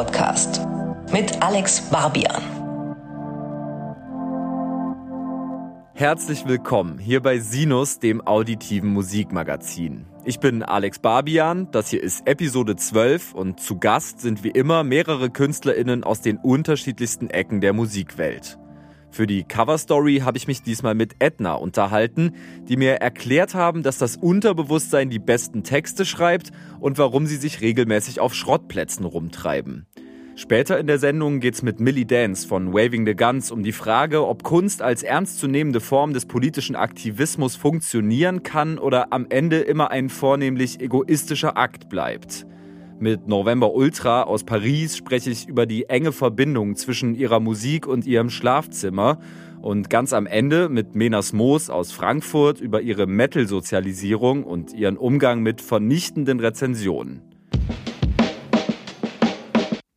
Podcast mit Alex Barbian. Herzlich willkommen hier bei Sinus, dem auditiven Musikmagazin. Ich bin Alex Barbian, das hier ist Episode 12 und zu Gast sind wie immer mehrere KünstlerInnen aus den unterschiedlichsten Ecken der Musikwelt. Für die Coverstory habe ich mich diesmal mit Edna unterhalten, die mir erklärt haben, dass das Unterbewusstsein die besten Texte schreibt und warum sie sich regelmäßig auf Schrottplätzen rumtreiben. Später in der Sendung geht's mit Millie Dance von Waving the Guns um die Frage, ob Kunst als ernstzunehmende Form des politischen Aktivismus funktionieren kann oder am Ende immer ein vornehmlich egoistischer Akt bleibt. Mit November Ultra aus Paris spreche ich über die enge Verbindung zwischen ihrer Musik und ihrem Schlafzimmer und ganz am Ende mit Menas Moos aus Frankfurt über ihre Metal-Sozialisierung und ihren Umgang mit vernichtenden Rezensionen.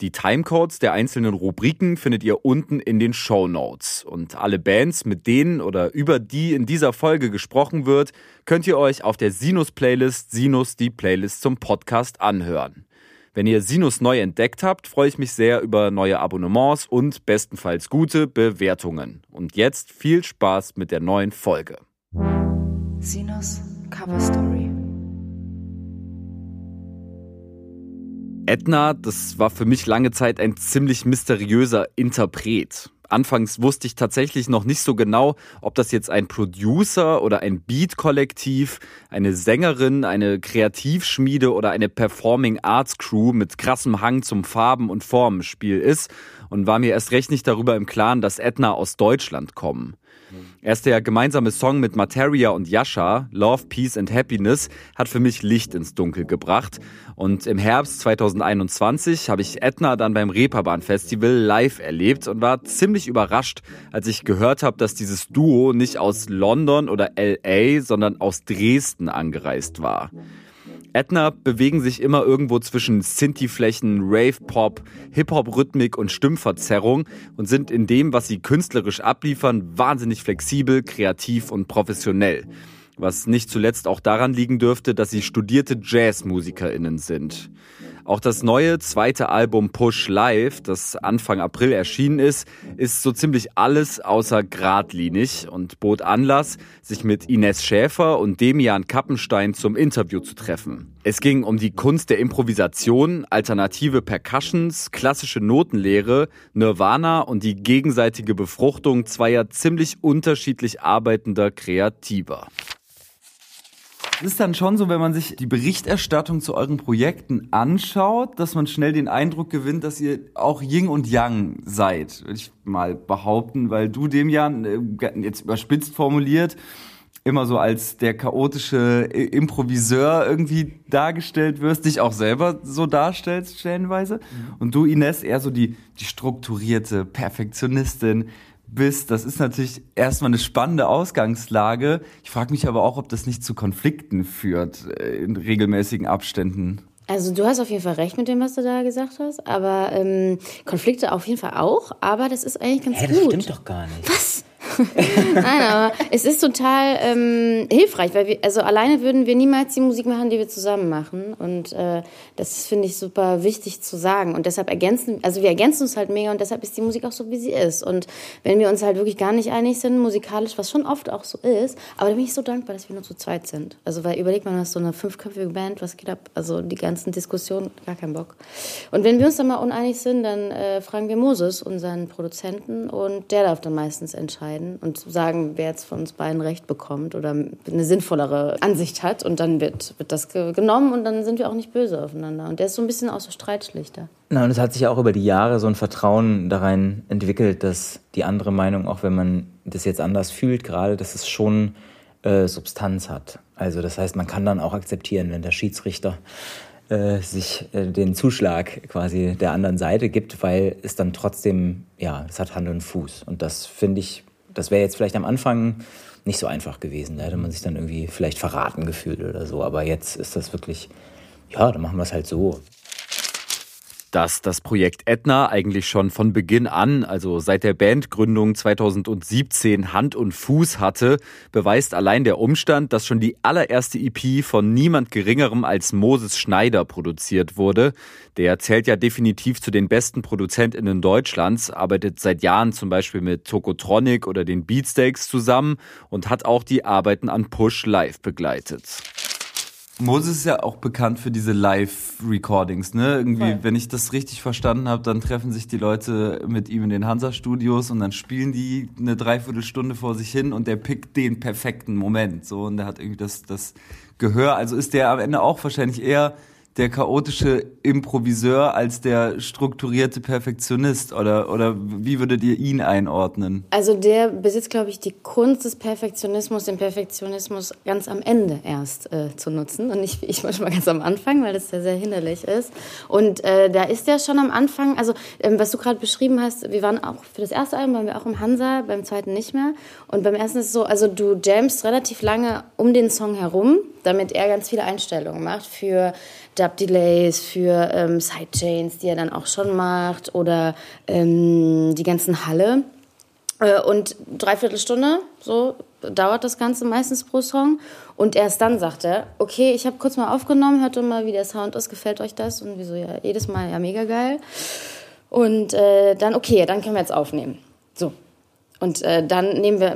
Die Timecodes der einzelnen Rubriken findet ihr unten in den Show Notes. Und alle Bands, mit denen oder über die in dieser Folge gesprochen wird, könnt ihr euch auf der Sinus-Playlist Sinus die Playlist zum Podcast anhören. Wenn ihr Sinus neu entdeckt habt, freue ich mich sehr über neue Abonnements und bestenfalls gute Bewertungen. Und jetzt viel Spaß mit der neuen Folge. Sinus Cover Story. Edna, das war für mich lange Zeit ein ziemlich mysteriöser Interpret. Anfangs wusste ich tatsächlich noch nicht so genau, ob das jetzt ein Producer oder ein Beat-Kollektiv, eine Sängerin, eine Kreativschmiede oder eine Performing Arts Crew mit krassem Hang zum Farben- und Formenspiel ist und war mir erst recht nicht darüber im Klaren, dass Edna aus Deutschland kommen. Erst der gemeinsame Song mit Materia und Yasha, Love, Peace and Happiness, hat für mich Licht ins Dunkel gebracht. Und im Herbst 2021 habe ich Edna dann beim Reeperbahn Festival live erlebt und war ziemlich überrascht, als ich gehört habe, dass dieses Duo nicht aus London oder LA, sondern aus Dresden angereist war. Edna bewegen sich immer irgendwo zwischen Sinti-Flächen, Rave-Pop, Hip-Hop-Rhythmik und Stimmverzerrung und sind in dem, was sie künstlerisch abliefern, wahnsinnig flexibel, kreativ und professionell. Was nicht zuletzt auch daran liegen dürfte, dass sie studierte JazzmusikerInnen sind. Auch das neue zweite Album Push Live, das Anfang April erschienen ist, ist so ziemlich alles außer geradlinig und bot Anlass, sich mit Ines Schäfer und Demian Kappenstein zum Interview zu treffen. Es ging um die Kunst der Improvisation, alternative Percussions, klassische Notenlehre, Nirvana und die gegenseitige Befruchtung zweier ziemlich unterschiedlich arbeitender Kreativer. Es ist dann schon so, wenn man sich die Berichterstattung zu euren Projekten anschaut, dass man schnell den Eindruck gewinnt, dass ihr auch Yin und Yang seid, würde ich mal behaupten, weil du dem ja äh, jetzt überspitzt formuliert immer so als der chaotische Improviseur irgendwie dargestellt wirst, dich auch selber so darstellst stellenweise. Mhm. Und du, Ines, eher so die, die strukturierte Perfektionistin, bist, das ist natürlich erstmal eine spannende Ausgangslage. Ich frage mich aber auch, ob das nicht zu Konflikten führt äh, in regelmäßigen Abständen. Also du hast auf jeden Fall recht mit dem, was du da gesagt hast, aber ähm, Konflikte auf jeden Fall auch, aber das ist eigentlich ganz Hä, gut. Das stimmt doch gar nicht. Was? Nein, aber es ist total ähm, hilfreich, weil wir, also alleine würden wir niemals die Musik machen, die wir zusammen machen. Und äh, das finde ich super wichtig zu sagen. Und deshalb ergänzen, also wir ergänzen uns halt mega und deshalb ist die Musik auch so, wie sie ist. Und wenn wir uns halt wirklich gar nicht einig sind, musikalisch, was schon oft auch so ist, aber da bin ich so dankbar, dass wir nur zu zweit sind. Also weil überlegt man, hast so eine fünfköpfige Band, was geht ab? Also die ganzen Diskussionen, gar keinen Bock. Und wenn wir uns dann mal uneinig sind, dann äh, fragen wir Moses, unseren Produzenten, und der darf dann meistens entscheiden entscheiden und sagen, wer jetzt von uns beiden recht bekommt oder eine sinnvollere Ansicht hat. Und dann wird, wird das genommen und dann sind wir auch nicht böse aufeinander. Und der ist so ein bisschen auch so Streitschlichter. Na, und es hat sich auch über die Jahre so ein Vertrauen da rein entwickelt, dass die andere Meinung, auch wenn man das jetzt anders fühlt, gerade, dass es schon äh, Substanz hat. Also das heißt, man kann dann auch akzeptieren, wenn der Schiedsrichter äh, sich äh, den Zuschlag quasi der anderen Seite gibt, weil es dann trotzdem, ja, es hat Hand und Fuß. Und das finde ich das wäre jetzt vielleicht am Anfang nicht so einfach gewesen. Da hätte man sich dann irgendwie vielleicht verraten gefühlt oder so. Aber jetzt ist das wirklich, ja, dann machen wir es halt so. Dass das Projekt Etna eigentlich schon von Beginn an, also seit der Bandgründung 2017 Hand und Fuß hatte, beweist allein der Umstand, dass schon die allererste EP von niemand geringerem als Moses Schneider produziert wurde. Der zählt ja definitiv zu den besten ProduzentInnen Deutschlands, arbeitet seit Jahren zum Beispiel mit Tokotronic oder den Beatsteaks zusammen und hat auch die Arbeiten an Push live begleitet. Moses ist ja auch bekannt für diese Live-Recordings, ne? Irgendwie, Voll. wenn ich das richtig verstanden habe, dann treffen sich die Leute mit ihm in den Hansa-Studios und dann spielen die eine Dreiviertelstunde vor sich hin und der pickt den perfekten Moment, so und der hat irgendwie das, das Gehör. Also ist der am Ende auch wahrscheinlich eher der chaotische Improviseur als der strukturierte Perfektionist oder, oder wie würdet ihr ihn einordnen? Also der besitzt, glaube ich, die Kunst des Perfektionismus, den Perfektionismus ganz am Ende erst äh, zu nutzen und nicht wie ich manchmal ganz am Anfang, weil das ja sehr hinderlich ist. Und äh, da ist der schon am Anfang, also ähm, was du gerade beschrieben hast, wir waren auch für das erste Album waren wir auch im Hansa, beim zweiten nicht mehr. Und beim ersten ist es so, also du jamst relativ lange um den Song herum, damit er ganz viele Einstellungen macht für Dub-Delays, für ähm, Sidechains, die er dann auch schon macht, oder ähm, die ganzen Halle. Äh, und dreiviertel Stunde, so dauert das Ganze meistens pro Song. Und erst dann sagt er, okay, ich habe kurz mal aufgenommen, hört doch mal, wie der Sound ist, gefällt euch das? Und wieso, ja, jedes Mal, ja, mega geil. Und äh, dann, okay, dann können wir jetzt aufnehmen. Und äh, dann nehmen wir,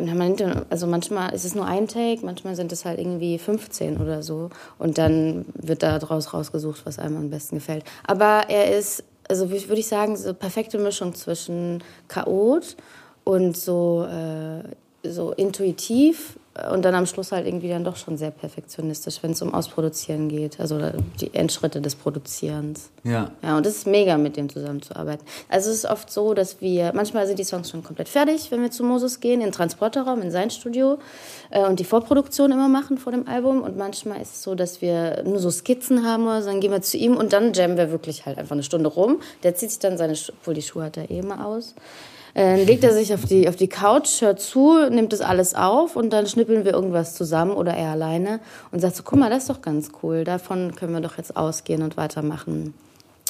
also manchmal ist es nur ein Take, manchmal sind es halt irgendwie 15 oder so. Und dann wird da draus rausgesucht, was einem am besten gefällt. Aber er ist, also würde ich sagen, so perfekte Mischung zwischen Chaot und so, äh, so intuitiv und dann am Schluss halt irgendwie dann doch schon sehr perfektionistisch, wenn es um Ausproduzieren geht, also die Endschritte des Produzierens. Ja. Ja, und es ist mega, mit dem zusammenzuarbeiten. Also es ist oft so, dass wir, manchmal sind die Songs schon komplett fertig, wenn wir zu Moses gehen, in den Transporterraum, in sein Studio äh, und die Vorproduktion immer machen vor dem Album und manchmal ist es so, dass wir nur so Skizzen haben oder so, dann gehen wir zu ihm und dann jammen wir wirklich halt einfach eine Stunde rum. Der zieht sich dann seine, obwohl die Schuhe hat er eh immer aus, dann legt er sich auf die, auf die Couch, hört zu, nimmt das alles auf und dann schnippeln wir irgendwas zusammen oder er alleine und sagt so, guck mal, das ist doch ganz cool, davon können wir doch jetzt ausgehen und weitermachen.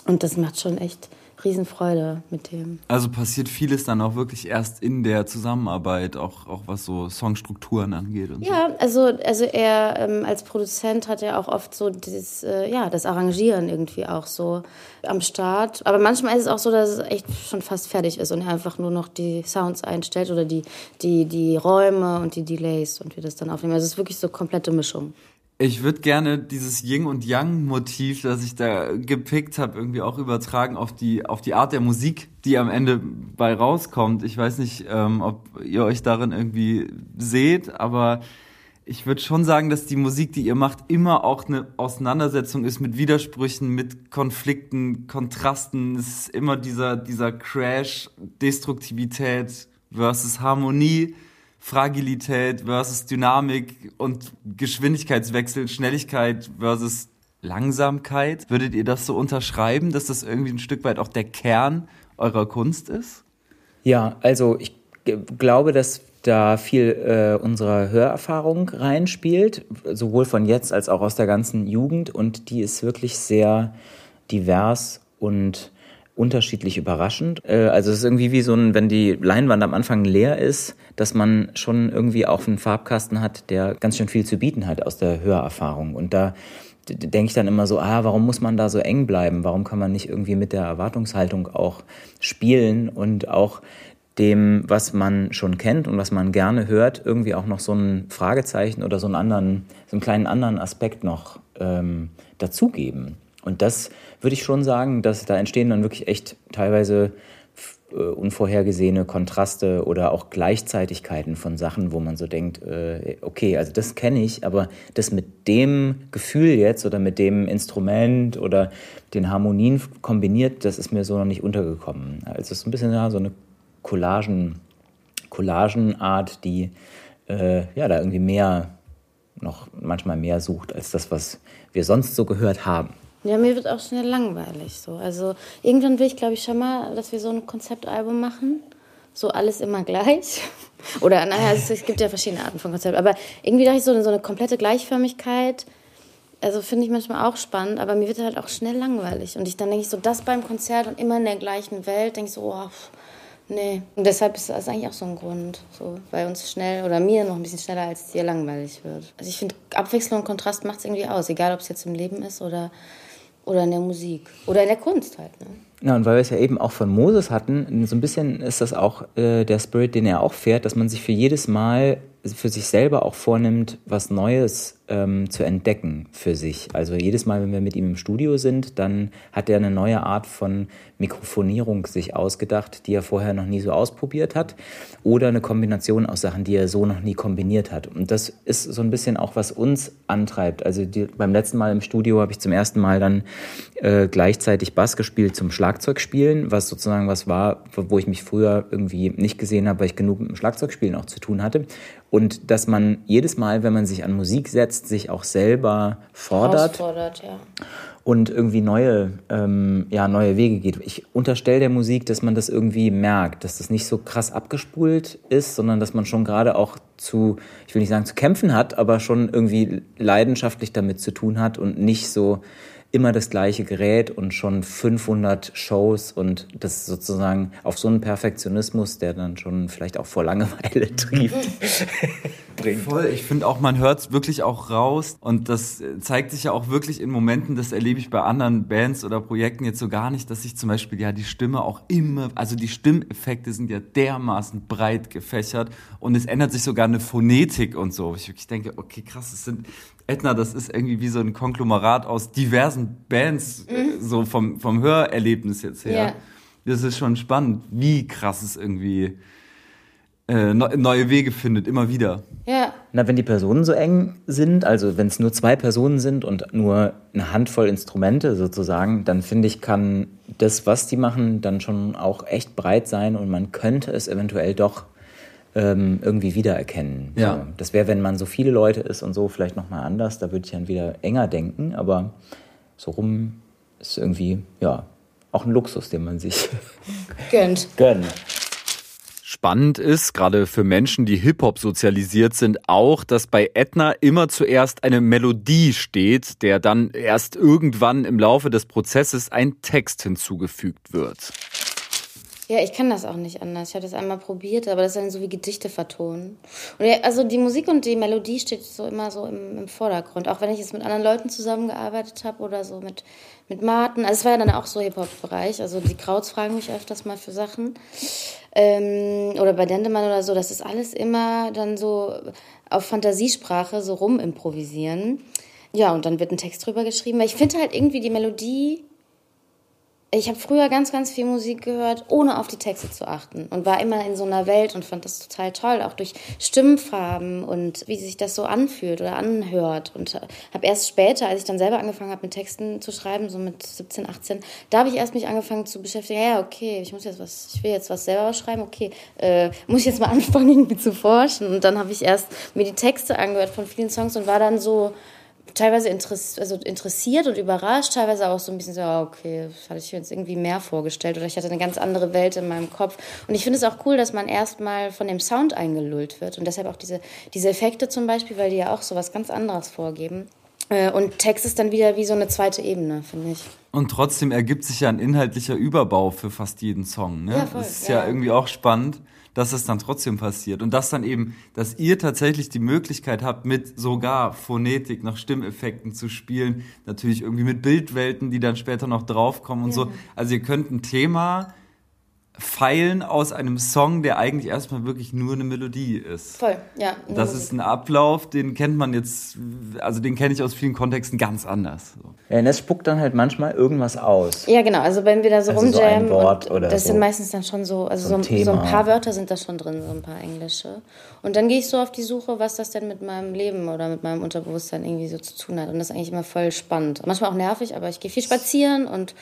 Und das macht schon echt Riesenfreude mit dem. Also passiert vieles dann auch wirklich erst in der Zusammenarbeit, auch, auch was so Songstrukturen angeht. Und ja, so. also, also er ähm, als Produzent hat ja auch oft so dieses, äh, ja, das Arrangieren irgendwie auch so am Start. Aber manchmal ist es auch so, dass es echt schon fast fertig ist und er einfach nur noch die Sounds einstellt oder die, die, die Räume und die Delays und wir das dann aufnehmen. Also es ist wirklich so komplette Mischung. Ich würde gerne dieses Yin und Yang Motiv, das ich da gepickt habe, irgendwie auch übertragen auf die auf die Art der Musik, die am Ende bei rauskommt. Ich weiß nicht, ähm, ob ihr euch darin irgendwie seht, aber ich würde schon sagen, dass die Musik, die ihr macht, immer auch eine Auseinandersetzung ist mit Widersprüchen, mit Konflikten, Kontrasten. Es ist immer dieser dieser Crash, Destruktivität versus Harmonie Fragilität versus Dynamik und Geschwindigkeitswechsel, Schnelligkeit versus Langsamkeit. Würdet ihr das so unterschreiben, dass das irgendwie ein Stück weit auch der Kern eurer Kunst ist? Ja, also ich glaube, dass da viel äh, unserer Hörerfahrung reinspielt, sowohl von jetzt als auch aus der ganzen Jugend. Und die ist wirklich sehr divers und unterschiedlich überraschend. Äh, also es ist irgendwie wie so ein, wenn die Leinwand am Anfang leer ist, dass man schon irgendwie auch einen Farbkasten hat, der ganz schön viel zu bieten hat aus der Hörerfahrung. Und da denke ich dann immer so, ah, warum muss man da so eng bleiben? Warum kann man nicht irgendwie mit der Erwartungshaltung auch spielen und auch dem, was man schon kennt und was man gerne hört, irgendwie auch noch so ein Fragezeichen oder so einen anderen, so einen kleinen anderen Aspekt noch ähm, dazugeben. Und das würde ich schon sagen, dass da entstehen dann wirklich echt teilweise äh, unvorhergesehene Kontraste oder auch Gleichzeitigkeiten von Sachen, wo man so denkt, äh, okay, also das kenne ich, aber das mit dem Gefühl jetzt oder mit dem Instrument oder den Harmonien kombiniert, das ist mir so noch nicht untergekommen. Also es ist ein bisschen ja, so eine Collagen, Collagenart, die äh, ja da irgendwie mehr noch manchmal mehr sucht als das, was wir sonst so gehört haben. Ja, mir wird auch schnell langweilig so. Also irgendwann will ich, glaube ich, schon mal, dass wir so ein Konzeptalbum machen. So alles immer gleich. Oder naja, es, es gibt ja verschiedene Arten von Konzept. Aber irgendwie dachte ich so, so eine komplette Gleichförmigkeit also finde ich manchmal auch spannend, aber mir wird halt auch schnell langweilig. Und ich dann denke ich so, das beim Konzert und immer in der gleichen Welt, denke ich so, oh, pff, nee. Und deshalb ist das eigentlich auch so ein Grund, so, weil uns schnell oder mir noch ein bisschen schneller als dir langweilig wird. Also ich finde, Abwechslung und Kontrast macht es irgendwie aus, egal ob es jetzt im Leben ist oder, oder in der Musik oder in der Kunst halt. Ne? Ja, und weil wir es ja eben auch von Moses hatten, so ein bisschen ist das auch äh, der Spirit, den er auch fährt, dass man sich für jedes Mal für sich selber auch vornimmt, was Neues ähm, zu entdecken für sich. Also jedes Mal, wenn wir mit ihm im Studio sind, dann hat er eine neue Art von Mikrofonierung sich ausgedacht, die er vorher noch nie so ausprobiert hat. Oder eine Kombination aus Sachen, die er so noch nie kombiniert hat. Und das ist so ein bisschen auch, was uns antreibt. Also die, beim letzten Mal im Studio habe ich zum ersten Mal dann äh, gleichzeitig Bass gespielt zum Schlagzeugspielen, was sozusagen was war, wo ich mich früher irgendwie nicht gesehen habe, weil ich genug mit dem Schlagzeugspielen auch zu tun hatte. Und dass man jedes Mal, wenn man sich an Musik setzt, sich auch selber fordert. Ja. Und irgendwie neue, ähm, ja, neue Wege geht. Ich unterstelle der Musik, dass man das irgendwie merkt, dass das nicht so krass abgespult ist, sondern dass man schon gerade auch zu, ich will nicht sagen zu kämpfen hat, aber schon irgendwie leidenschaftlich damit zu tun hat und nicht so immer das gleiche Gerät und schon 500 Shows und das sozusagen auf so einen Perfektionismus, der dann schon vielleicht auch vor Langeweile trieft, bringt. Voll, ich finde auch, man hört es wirklich auch raus und das zeigt sich ja auch wirklich in Momenten, das erlebe ich bei anderen Bands oder Projekten jetzt so gar nicht, dass sich zum Beispiel ja die Stimme auch immer, also die Stimmeffekte sind ja dermaßen breit gefächert und es ändert sich sogar eine Phonetik und so. Ich wirklich denke, okay, krass, es sind Edna, das ist irgendwie wie so ein Konglomerat aus diversen Bands, mhm. so vom, vom Hörerlebnis jetzt her. Ja. Das ist schon spannend, wie krass es irgendwie äh, neue Wege findet, immer wieder. Ja. Na, wenn die Personen so eng sind, also wenn es nur zwei Personen sind und nur eine Handvoll Instrumente sozusagen, dann finde ich, kann das, was die machen, dann schon auch echt breit sein und man könnte es eventuell doch ähm, irgendwie wiedererkennen. Ja. So, das wäre, wenn man so viele Leute ist und so, vielleicht nochmal anders. Da würde ich dann wieder enger denken, aber so rum ist irgendwie, ja, auch ein Luxus, den man sich gönnt. gönnt. Spannend ist, gerade für Menschen, die Hip-Hop sozialisiert sind, auch, dass bei Edna immer zuerst eine Melodie steht, der dann erst irgendwann im Laufe des Prozesses ein Text hinzugefügt wird. Ja, ich kann das auch nicht anders. Ich habe das einmal probiert, aber das ist dann so wie Gedichte vertonen. Und also die Musik und die Melodie steht so immer so im, im Vordergrund. Auch wenn ich jetzt mit anderen Leuten zusammengearbeitet habe oder so mit, mit Martin. Also es war ja dann auch so Hip-Hop-Bereich. Also die Krauts fragen mich öfters mal für Sachen. Ähm, oder bei Dendemann oder so. Das ist alles immer dann so auf Fantasiesprache so rumimprovisieren. Ja, und dann wird ein Text drüber geschrieben. Weil ich finde halt irgendwie die Melodie ich habe früher ganz, ganz viel Musik gehört, ohne auf die Texte zu achten und war immer in so einer Welt und fand das total toll, auch durch Stimmfarben und wie sich das so anfühlt oder anhört. Und habe erst später, als ich dann selber angefangen habe, mit Texten zu schreiben, so mit 17, 18, da habe ich erst mich angefangen zu beschäftigen. Ja, okay, ich muss jetzt was, ich will jetzt was selber schreiben. Okay, äh, muss ich jetzt mal anfangen, irgendwie zu forschen. Und dann habe ich erst mir die Texte angehört von vielen Songs und war dann so teilweise interess also interessiert und überrascht, teilweise auch so ein bisschen so, ah, okay, das hatte ich mir jetzt irgendwie mehr vorgestellt oder ich hatte eine ganz andere Welt in meinem Kopf. Und ich finde es auch cool, dass man erstmal von dem Sound eingelullt wird und deshalb auch diese, diese Effekte zum Beispiel, weil die ja auch so was ganz anderes vorgeben. Äh, und Text ist dann wieder wie so eine zweite Ebene, finde ich. Und trotzdem ergibt sich ja ein inhaltlicher Überbau für fast jeden Song. Ne? Ja, voll, das ist ja, ja irgendwie auch spannend dass es dann trotzdem passiert. Und dass dann eben, dass ihr tatsächlich die Möglichkeit habt, mit sogar Phonetik noch Stimmeffekten zu spielen, natürlich irgendwie mit Bildwelten, die dann später noch draufkommen und ja. so. Also ihr könnt ein Thema feilen aus einem Song, der eigentlich erstmal wirklich nur eine Melodie ist. Voll, ja. Das ist ein Ablauf, den kennt man jetzt, also den kenne ich aus vielen Kontexten ganz anders. Ja, und das spuckt dann halt manchmal irgendwas aus. Ja, genau, also wenn wir da so also rumjammen, so das so. sind meistens dann schon so, also so ein, so, so ein, paar Wörter sind da schon drin, so ein paar englische. Und dann gehe ich so auf die Suche, was das denn mit meinem Leben oder mit meinem Unterbewusstsein irgendwie so zu tun hat. Und das ist eigentlich immer voll spannend. Manchmal auch nervig, aber ich gehe viel spazieren und...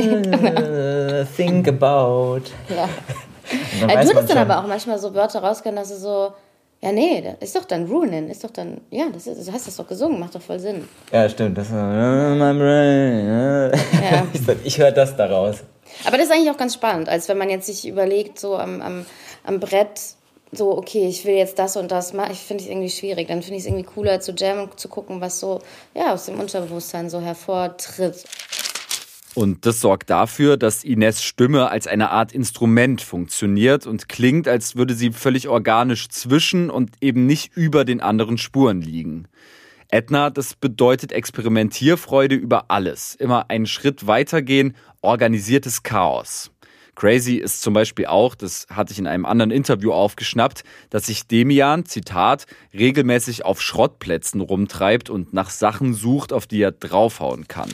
think about. Ja. Äh, du hattest dann aber auch manchmal so Wörter rausgehen, dass du so, ja, nee, ist doch dann Ruinen, ist doch dann, ja, das ist, du hast das doch gesungen, macht doch voll Sinn. Ja, stimmt. Das ist, my brain. Ja. ich höre das daraus. Aber das ist eigentlich auch ganz spannend, als wenn man jetzt sich überlegt, so am, am, am Brett so, okay, ich will jetzt das und das machen, ich finde es irgendwie schwierig. Dann finde ich es irgendwie cooler zu jammen und zu gucken, was so ja, aus dem Unterbewusstsein so hervortritt. Und das sorgt dafür, dass Ines Stimme als eine Art Instrument funktioniert und klingt, als würde sie völlig organisch zwischen und eben nicht über den anderen Spuren liegen. Edna, das bedeutet Experimentierfreude über alles, immer einen Schritt weitergehen, organisiertes Chaos. Crazy ist zum Beispiel auch, das hatte ich in einem anderen Interview aufgeschnappt, dass sich Demian, Zitat, regelmäßig auf Schrottplätzen rumtreibt und nach Sachen sucht, auf die er draufhauen kann.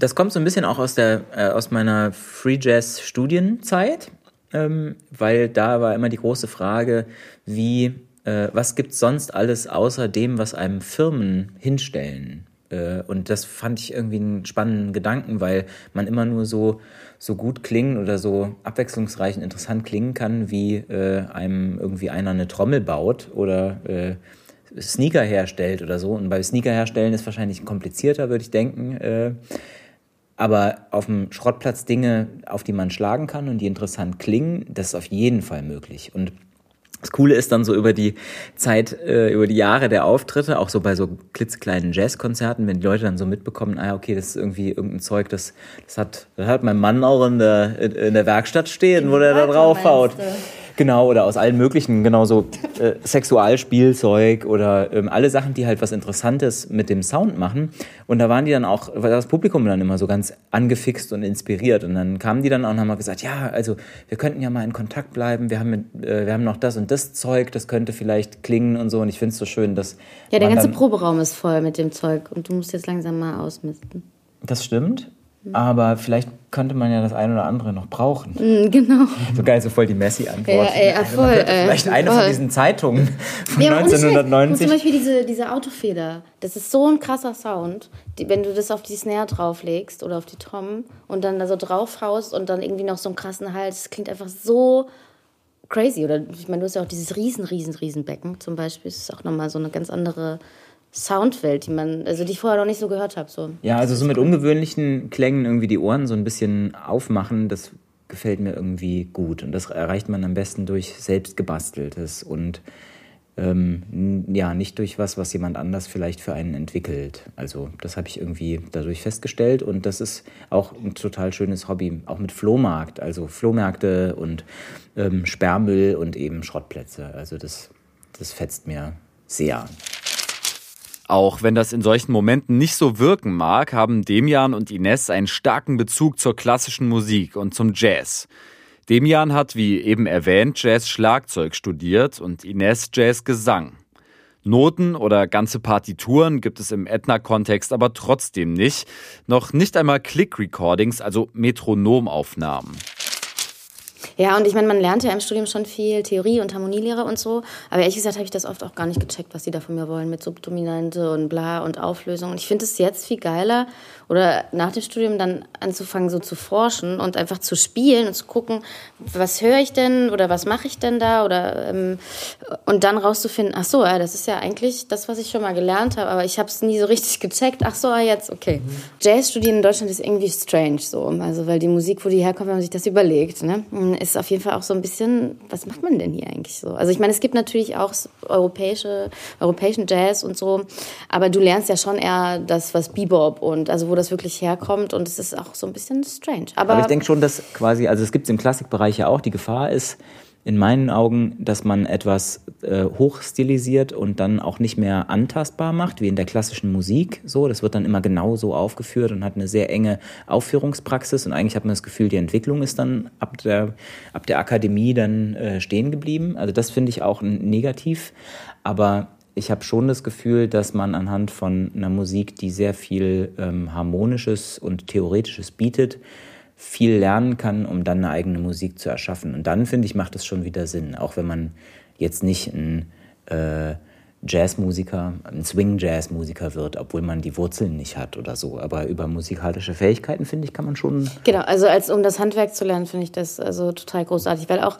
Das kommt so ein bisschen auch aus, der, äh, aus meiner Free Jazz Studienzeit, ähm, weil da war immer die große Frage, wie, äh, was gibt sonst alles außer dem, was einem Firmen hinstellen? Äh, und das fand ich irgendwie einen spannenden Gedanken, weil man immer nur so so gut klingen oder so abwechslungsreich und interessant klingen kann, wie äh, einem irgendwie einer eine Trommel baut oder äh, Sneaker herstellt oder so. Und bei Sneaker herstellen ist wahrscheinlich komplizierter, würde ich denken. Aber auf dem Schrottplatz Dinge, auf die man schlagen kann und die interessant klingen, das ist auf jeden Fall möglich. Und das Coole ist dann so über die Zeit, äh, über die Jahre der Auftritte, auch so bei so klitzekleinen Jazzkonzerten, wenn die Leute dann so mitbekommen, ah, okay, das ist irgendwie irgendein Zeug, das, das hat, das hat mein Mann auch in der, in der Werkstatt stehen, wo der da draufhaut. Genau, oder aus allen möglichen, genau so äh, Sexualspielzeug oder ähm, alle Sachen, die halt was Interessantes mit dem Sound machen. Und da waren die dann auch, war das Publikum dann immer so ganz angefixt und inspiriert. Und dann kamen die dann auch und haben mal gesagt, ja, also wir könnten ja mal in Kontakt bleiben. Wir haben, mit, äh, wir haben noch das und das Zeug, das könnte vielleicht klingen und so. Und ich finde es so schön, dass. Ja, der ganze Proberaum ist voll mit dem Zeug und du musst jetzt langsam mal ausmisten. Das stimmt. Aber vielleicht könnte man ja das eine oder andere noch brauchen. Mm, genau. So geil, so voll die Messi-Antwort. Ja, ey, ja, voll. Äh, vielleicht eine voll. von diesen Zeitungen von Ja, und ich weiß, 1990. Und zum Beispiel diese, diese Autofeder. Das ist so ein krasser Sound. Die, wenn du das auf die Snare drauflegst oder auf die Tom und dann da so draufhaust und dann irgendwie noch so einen krassen Hals, das klingt einfach so crazy. Oder ich meine, du hast ja auch dieses riesen, riesen, riesen Becken zum Beispiel. Das ist auch nochmal so eine ganz andere Soundwelt, die man, also die ich vorher noch nicht so gehört habe. So. Ja, also so mit ungewöhnlichen Klängen irgendwie die Ohren so ein bisschen aufmachen, das gefällt mir irgendwie gut. Und das erreicht man am besten durch selbstgebasteltes und ähm, ja, nicht durch was, was jemand anders vielleicht für einen entwickelt. Also das habe ich irgendwie dadurch festgestellt und das ist auch ein total schönes Hobby, auch mit Flohmarkt, also Flohmärkte und ähm, Sperrmüll und eben Schrottplätze. Also das, das fetzt mir sehr. Auch wenn das in solchen Momenten nicht so wirken mag, haben Demian und Ines einen starken Bezug zur klassischen Musik und zum Jazz. Demian hat, wie eben erwähnt, Jazz-Schlagzeug studiert und Ines Jazz-Gesang. Noten oder ganze Partituren gibt es im Edna-Kontext aber trotzdem nicht. Noch nicht einmal Click-Recordings, also Metronomaufnahmen. Ja, und ich meine, man lernt ja im Studium schon viel Theorie und Harmonielehre und so. Aber ehrlich gesagt habe ich das oft auch gar nicht gecheckt, was die da von mir wollen mit Subdominante und bla und Auflösung. Und ich finde es jetzt viel geiler oder nach dem Studium dann anzufangen, so zu forschen und einfach zu spielen und zu gucken, was höre ich denn oder was mache ich denn da oder ähm, und dann rauszufinden, ach so, ja, das ist ja eigentlich das, was ich schon mal gelernt habe, aber ich habe es nie so richtig gecheckt. Ach so, ah, jetzt, okay. Jazz studieren in Deutschland ist irgendwie strange so, also weil die Musik, wo die herkommt, wenn man sich das überlegt, ne, ist auf jeden Fall auch so ein bisschen, was macht man denn hier eigentlich so? Also ich meine, es gibt natürlich auch europäische, europäischen Jazz und so, aber du lernst ja schon eher das, was Bebop und also wo das wirklich herkommt und es ist auch so ein bisschen strange. Aber, Aber ich denke schon, dass quasi, also es gibt es im Klassikbereich ja auch, die Gefahr ist in meinen Augen, dass man etwas äh, hochstilisiert und dann auch nicht mehr antastbar macht, wie in der klassischen Musik. So, das wird dann immer genau so aufgeführt und hat eine sehr enge Aufführungspraxis. Und eigentlich hat man das Gefühl, die Entwicklung ist dann ab der, ab der Akademie dann äh, stehen geblieben. Also das finde ich auch negativ. Aber ich habe schon das Gefühl, dass man anhand von einer Musik, die sehr viel ähm, Harmonisches und Theoretisches bietet, viel lernen kann, um dann eine eigene Musik zu erschaffen. Und dann, finde ich, macht es schon wieder Sinn. Auch wenn man jetzt nicht ein äh, Jazzmusiker, ein Swing-Jazz-Musiker wird, obwohl man die Wurzeln nicht hat oder so. Aber über musikalische Fähigkeiten, finde ich, kann man schon. Genau, also als um das Handwerk zu lernen, finde ich das also total großartig, weil auch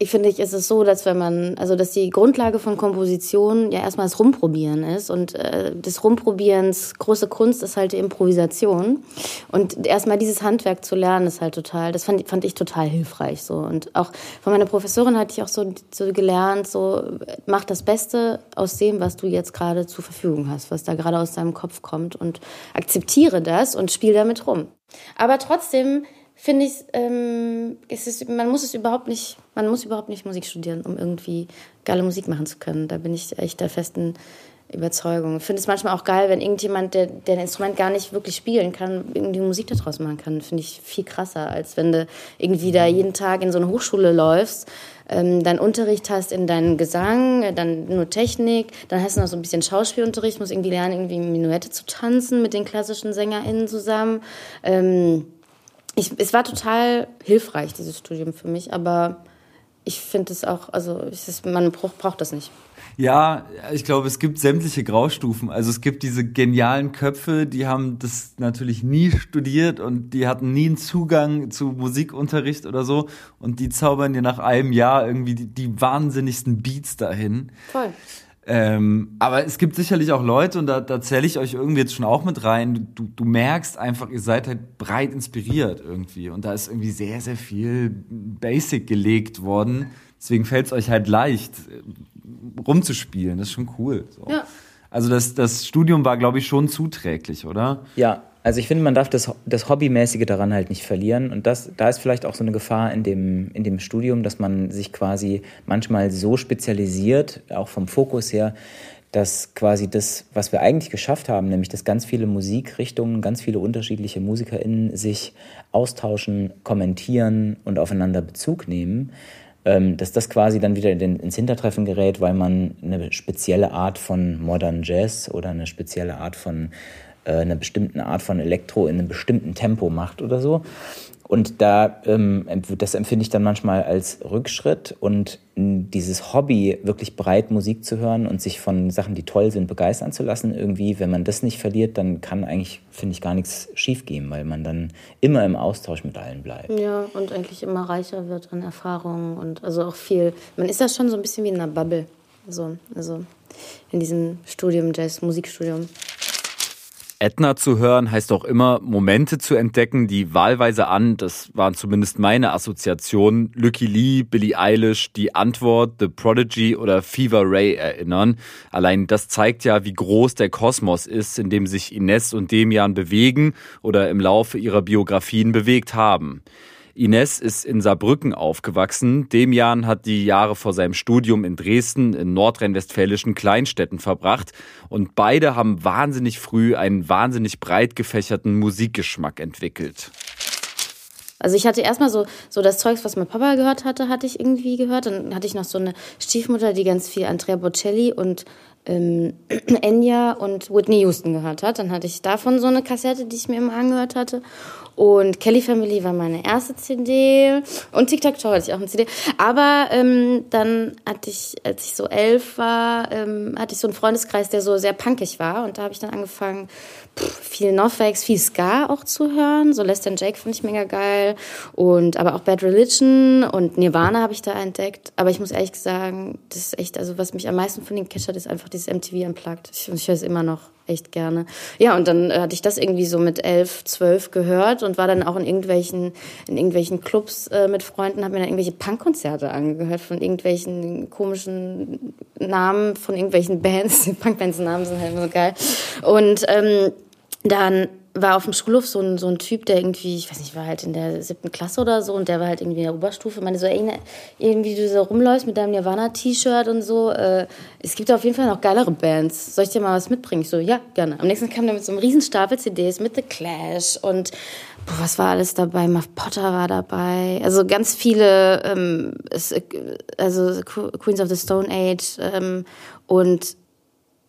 ich finde, ist es so, dass wenn man, also dass die Grundlage von Komposition ja erstmal das Rumprobieren ist und äh, des Rumprobierens große Kunst ist halt die Improvisation und erstmal dieses Handwerk zu lernen ist halt total, das fand, fand ich total hilfreich so und auch von meiner Professorin hatte ich auch so, so gelernt, so mach das Beste aus dem, was du jetzt gerade zur Verfügung hast, was da gerade aus deinem Kopf kommt und akzeptiere das und spiel damit rum. Aber trotzdem finde ich, ähm, es ist, man muss es überhaupt nicht, man muss überhaupt nicht Musik studieren, um irgendwie geile Musik machen zu können. Da bin ich echt der festen Überzeugung. Ich finde es manchmal auch geil, wenn irgendjemand, der, der ein Instrument gar nicht wirklich spielen kann, irgendwie Musik daraus machen kann. Finde ich viel krasser, als wenn du irgendwie da jeden Tag in so eine Hochschule läufst, ähm, dann Unterricht hast in deinem Gesang, dann nur Technik, dann hast du noch so ein bisschen Schauspielunterricht, musst irgendwie lernen, irgendwie Minuette zu tanzen mit den klassischen SängerInnen zusammen. Ähm, ich, es war total hilfreich, dieses Studium für mich, aber ich finde es auch, also ist, man braucht, das nicht. Ja, ich glaube, es gibt sämtliche Graustufen. Also es gibt diese genialen Köpfe, die haben das natürlich nie studiert und die hatten nie einen Zugang zu Musikunterricht oder so und die zaubern dir nach einem Jahr irgendwie die, die wahnsinnigsten Beats dahin. Voll. Ähm, aber es gibt sicherlich auch Leute, und da, da zähle ich euch irgendwie jetzt schon auch mit rein, du, du merkst einfach, ihr seid halt breit inspiriert irgendwie. Und da ist irgendwie sehr, sehr viel Basic gelegt worden. Deswegen fällt es euch halt leicht, rumzuspielen. Das ist schon cool. So. Ja. Also das, das Studium war, glaube ich, schon zuträglich, oder? Ja, also ich finde, man darf das, das Hobbymäßige daran halt nicht verlieren. Und das, da ist vielleicht auch so eine Gefahr in dem, in dem Studium, dass man sich quasi manchmal so spezialisiert, auch vom Fokus her, dass quasi das, was wir eigentlich geschafft haben, nämlich dass ganz viele Musikrichtungen, ganz viele unterschiedliche MusikerInnen sich austauschen, kommentieren und aufeinander Bezug nehmen, ähm, dass das quasi dann wieder ins Hintertreffen gerät, weil man eine spezielle Art von Modern Jazz oder eine spezielle Art von äh, einer bestimmten Art von Elektro in einem bestimmten Tempo macht oder so. Und da, ähm, das empfinde ich dann manchmal als Rückschritt und dieses Hobby, wirklich breit Musik zu hören und sich von Sachen, die toll sind, begeistern zu lassen, irgendwie, wenn man das nicht verliert, dann kann eigentlich, finde ich, gar nichts schiefgehen, weil man dann immer im Austausch mit allen bleibt. Ja, und eigentlich immer reicher wird an Erfahrungen und also auch viel, man ist ja schon so ein bisschen wie in einer Bubble, so, also in diesem Studium, Jazz, Musikstudium. Edna zu hören heißt auch immer, Momente zu entdecken, die wahlweise an, das waren zumindest meine Assoziationen, Lucky Lee, Billie Eilish, Die Antwort, The Prodigy oder Fever Ray erinnern. Allein das zeigt ja, wie groß der Kosmos ist, in dem sich Ines und Demian bewegen oder im Laufe ihrer Biografien bewegt haben. Ines ist in Saarbrücken aufgewachsen. Demian hat die Jahre vor seinem Studium in Dresden in nordrhein-westfälischen Kleinstädten verbracht und beide haben wahnsinnig früh einen wahnsinnig breit gefächerten Musikgeschmack entwickelt. Also ich hatte erstmal so, so das Zeugs, was mein Papa gehört hatte, hatte ich irgendwie gehört. Dann hatte ich noch so eine Stiefmutter, die ganz viel Andrea Bocelli und ähm, Enya und Whitney Houston gehört hat. Dann hatte ich davon so eine Kassette, die ich mir immer angehört hatte. Und Kelly Family war meine erste CD. Und Tic Tac Toe hatte ich auch eine CD. Aber ähm, dann hatte ich, als ich so elf war, ähm, hatte ich so einen Freundeskreis, der so sehr punkig war. Und da habe ich dann angefangen, pff, viel Northwax, viel Ska auch zu hören. So Less Than Jake fand ich mega geil. Und aber auch Bad Religion und Nirvana habe ich da entdeckt. Aber ich muss ehrlich sagen, das ist echt, also was mich am meisten von den catchert, ist einfach dieses MTV Unplugged. Ich, ich höre es immer noch echt gerne. Ja, und dann äh, hatte ich das irgendwie so mit elf, zwölf gehört und war dann auch in irgendwelchen, in irgendwelchen Clubs äh, mit Freunden, habe mir dann irgendwelche Punkkonzerte angehört von irgendwelchen komischen Namen von irgendwelchen Bands. Die Punkbands Namen sind halt immer so geil. Und ähm, dann war auf dem Schulhof so ein, so ein Typ, der irgendwie, ich weiß nicht, war halt in der siebten Klasse oder so und der war halt irgendwie in der Oberstufe. Ich meine, so irgendwie du so rumläufst mit deinem Nirvana-T-Shirt und so. Äh, es gibt auf jeden Fall noch geilere Bands. Soll ich dir mal was mitbringen? Ich so, ja, gerne. Am nächsten kam der mit so einem riesen Stapel CDs mit The Clash und boah, was war alles dabei? Muff Potter war dabei. Also ganz viele, ähm, also Queens of the Stone Age ähm, und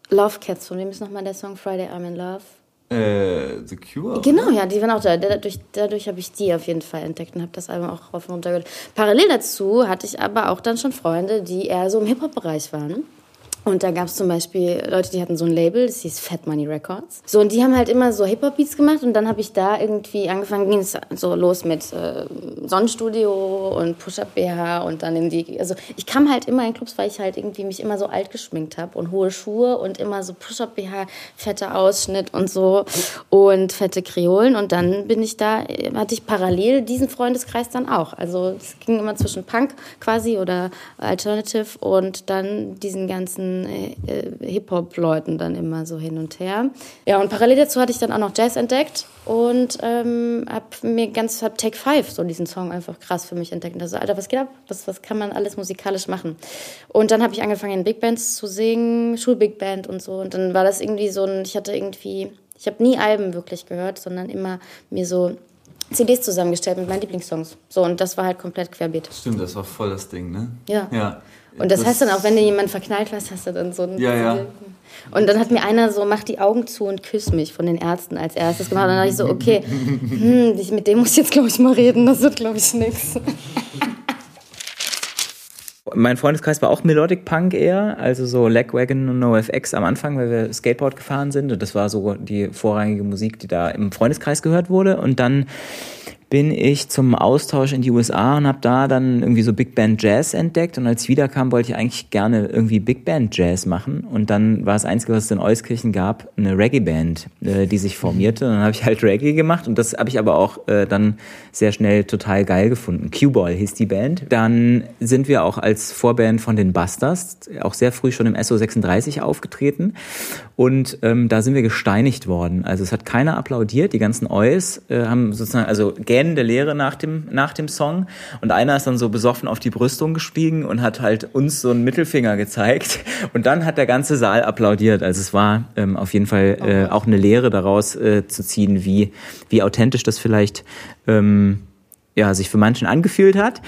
Love Cats. Von wem ist nochmal der Song Friday I'm in Love? Äh, The Cure? Genau, ja, die waren auch da. Dadurch, dadurch habe ich die auf jeden Fall entdeckt und habe das Album auch rauf und runter gehört. Parallel dazu hatte ich aber auch dann schon Freunde, die eher so im Hip-Hop-Bereich waren. Und da gab es zum Beispiel Leute, die hatten so ein Label, das hieß Fat Money Records. So, und die haben halt immer so Hip-Hop-Beats gemacht und dann habe ich da irgendwie angefangen, ging es so los mit äh, Sonnenstudio und Push-Up BH und dann in die, also ich kam halt immer in Clubs, weil ich halt irgendwie mich immer so alt geschminkt habe und hohe Schuhe und immer so Push-Up BH, fetter Ausschnitt und so und fette Kreolen und dann bin ich da, hatte ich parallel diesen Freundeskreis dann auch. Also es ging immer zwischen Punk quasi oder Alternative und dann diesen ganzen äh, Hip-Hop-Leuten dann immer so hin und her. Ja, und parallel dazu hatte ich dann auch noch Jazz entdeckt und ähm, hab mir ganz, hab Take Five, so diesen Song einfach krass für mich entdeckt. Also, Alter, was geht ab? Was, was kann man alles musikalisch machen? Und dann habe ich angefangen, in Big Bands zu singen, Schul-Big Band und so. Und dann war das irgendwie so ein, ich hatte irgendwie, ich habe nie Alben wirklich gehört, sondern immer mir so CDs zusammengestellt mit meinen Lieblingssongs. So, und das war halt komplett querbeet. Stimmt, das war voll das Ding, ne? Ja. Ja. Und das, heißt dann auch, wenn dir jemand verknallt was, hast du dann so ein. Ja, ja. Und dann hat mir einer so, mach die Augen zu und küss mich von den Ärzten als erstes gemacht. Und dann dachte ich so, okay, hm, ich, mit dem muss ich jetzt, glaube ich, mal reden. Das wird, glaube ich, nichts. Mein Freundeskreis war auch Melodic Punk eher, also so Lagwagon und NoFX am Anfang, weil wir Skateboard gefahren sind. Und das war so die vorrangige Musik, die da im Freundeskreis gehört wurde. Und dann bin ich zum Austausch in die USA und habe da dann irgendwie so Big Band Jazz entdeckt und als ich wiederkam, wollte ich eigentlich gerne irgendwie Big Band Jazz machen und dann war das Einzige, was es in Euskirchen gab, eine Reggae-Band, äh, die sich formierte und dann habe ich halt Reggae gemacht und das habe ich aber auch äh, dann sehr schnell total geil gefunden. Q-Ball hieß die Band. Dann sind wir auch als Vorband von den Busters, auch sehr früh schon im SO36 aufgetreten und ähm, da sind wir gesteinigt worden. Also es hat keiner applaudiert, die ganzen Eus äh, haben sozusagen, also gähnende Leere nach dem, nach dem Song. Und einer ist dann so besoffen auf die Brüstung gestiegen und hat halt uns so einen Mittelfinger gezeigt. Und dann hat der ganze Saal applaudiert. Also es war ähm, auf jeden Fall äh, auch eine Lehre daraus äh, zu ziehen, wie, wie authentisch das vielleicht ähm, ja, sich für manchen angefühlt hat.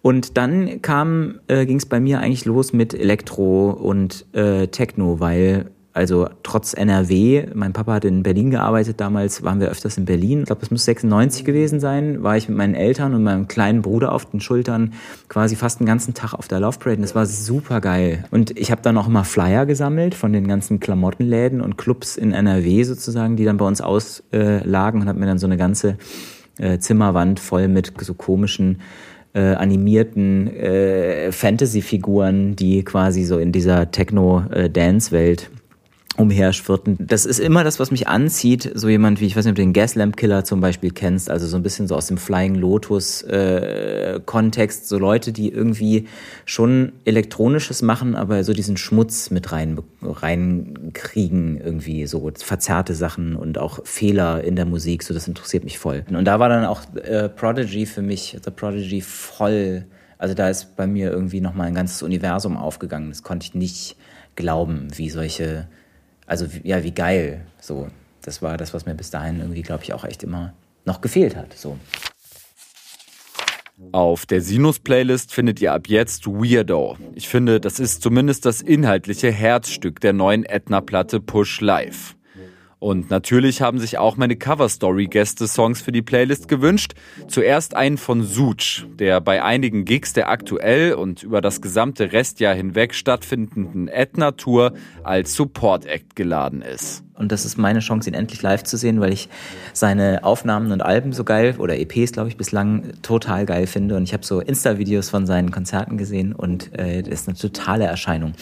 Und dann kam, äh, ging es bei mir eigentlich los mit Elektro und äh, Techno, weil also trotz NRW, mein Papa hat in Berlin gearbeitet damals, waren wir öfters in Berlin. Ich glaube, es muss 96 gewesen sein, war ich mit meinen Eltern und meinem kleinen Bruder auf den Schultern quasi fast den ganzen Tag auf der Love Parade. Und das war super geil. Und ich habe dann auch immer Flyer gesammelt von den ganzen Klamottenläden und Clubs in NRW sozusagen, die dann bei uns auslagen und habe mir dann so eine ganze äh, Zimmerwand voll mit so komischen äh, animierten äh, Fantasy-Figuren, die quasi so in dieser Techno-Dance-Welt umherschwirrten. Das ist immer das, was mich anzieht. So jemand wie, ich weiß nicht, ob du den Gaslamp Killer zum Beispiel kennst, also so ein bisschen so aus dem Flying Lotus äh, Kontext, so Leute, die irgendwie schon elektronisches machen, aber so diesen Schmutz mit rein reinkriegen, irgendwie so verzerrte Sachen und auch Fehler in der Musik. So, das interessiert mich voll. Und da war dann auch äh, Prodigy für mich, The Prodigy voll. Also da ist bei mir irgendwie nochmal ein ganzes Universum aufgegangen. Das konnte ich nicht glauben, wie solche also ja, wie geil. So, das war das, was mir bis dahin irgendwie, glaube ich, auch echt immer noch gefehlt hat. So. Auf der Sinus-Playlist findet ihr ab jetzt Weirdo. Ich finde, das ist zumindest das inhaltliche Herzstück der neuen Edna-Platte Push Live. Und natürlich haben sich auch meine Cover-Story-Gäste Songs für die Playlist gewünscht. Zuerst einen von Such, der bei einigen Gigs der aktuell und über das gesamte Restjahr hinweg stattfindenden Edna-Tour als Support-Act geladen ist. Und das ist meine Chance, ihn endlich live zu sehen, weil ich seine Aufnahmen und Alben so geil oder EPs, glaube ich, bislang total geil finde. Und ich habe so Insta-Videos von seinen Konzerten gesehen und äh, das ist eine totale Erscheinung.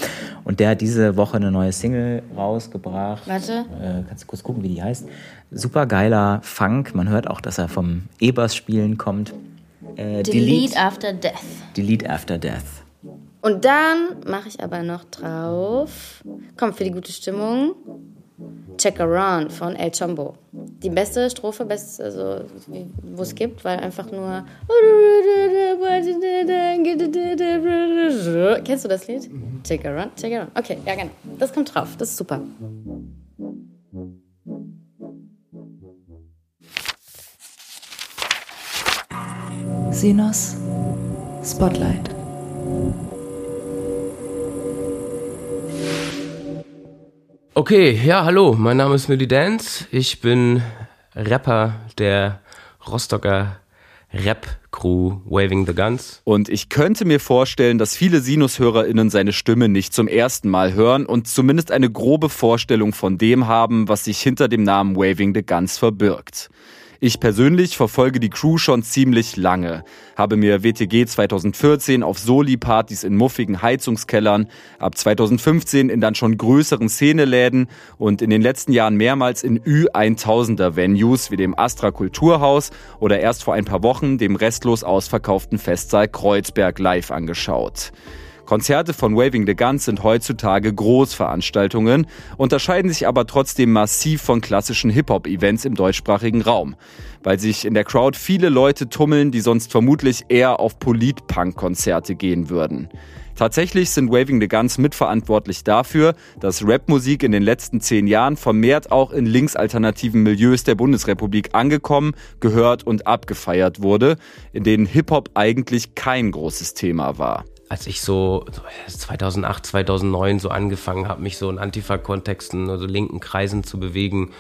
Und der hat diese Woche eine neue Single rausgebracht. Warte. Äh, kannst du kurz gucken, wie die heißt? Super geiler Funk. Man hört auch, dass er vom Ebers-Spielen kommt. Äh, Delete, Delete After Death. Delete After Death. Und dann mache ich aber noch drauf, komm, für die gute Stimmung, Check Around von El Chombo. Die beste Strophe, best, also, wo es gibt, weil einfach nur. Kennst du das Lied? Check Around, Check Around. Okay, ja, genau. Das kommt drauf. Das ist super. Sinos Spotlight. Okay, ja, hallo, mein Name ist Millie Dance. Ich bin Rapper der Rostocker Rap-Crew Waving the Guns. Und ich könnte mir vorstellen, dass viele Sinus-HörerInnen seine Stimme nicht zum ersten Mal hören und zumindest eine grobe Vorstellung von dem haben, was sich hinter dem Namen Waving the Guns verbirgt. Ich persönlich verfolge die Crew schon ziemlich lange, habe mir WTG 2014 auf Soli-Partys in muffigen Heizungskellern, ab 2015 in dann schon größeren Szeneläden und in den letzten Jahren mehrmals in Ü1000er Venues wie dem Astra Kulturhaus oder erst vor ein paar Wochen dem restlos ausverkauften Festsaal Kreuzberg live angeschaut. Konzerte von Waving the Guns sind heutzutage Großveranstaltungen, unterscheiden sich aber trotzdem massiv von klassischen Hip-Hop-Events im deutschsprachigen Raum, weil sich in der Crowd viele Leute tummeln, die sonst vermutlich eher auf Polit-Punk-Konzerte gehen würden. Tatsächlich sind Waving the Guns mitverantwortlich dafür, dass Rapmusik in den letzten zehn Jahren vermehrt auch in linksalternativen Milieus der Bundesrepublik angekommen, gehört und abgefeiert wurde, in denen Hip-Hop eigentlich kein großes Thema war als ich so 2008, 2009 so angefangen habe, mich so in Antifa-Kontexten, also linken Kreisen zu bewegen,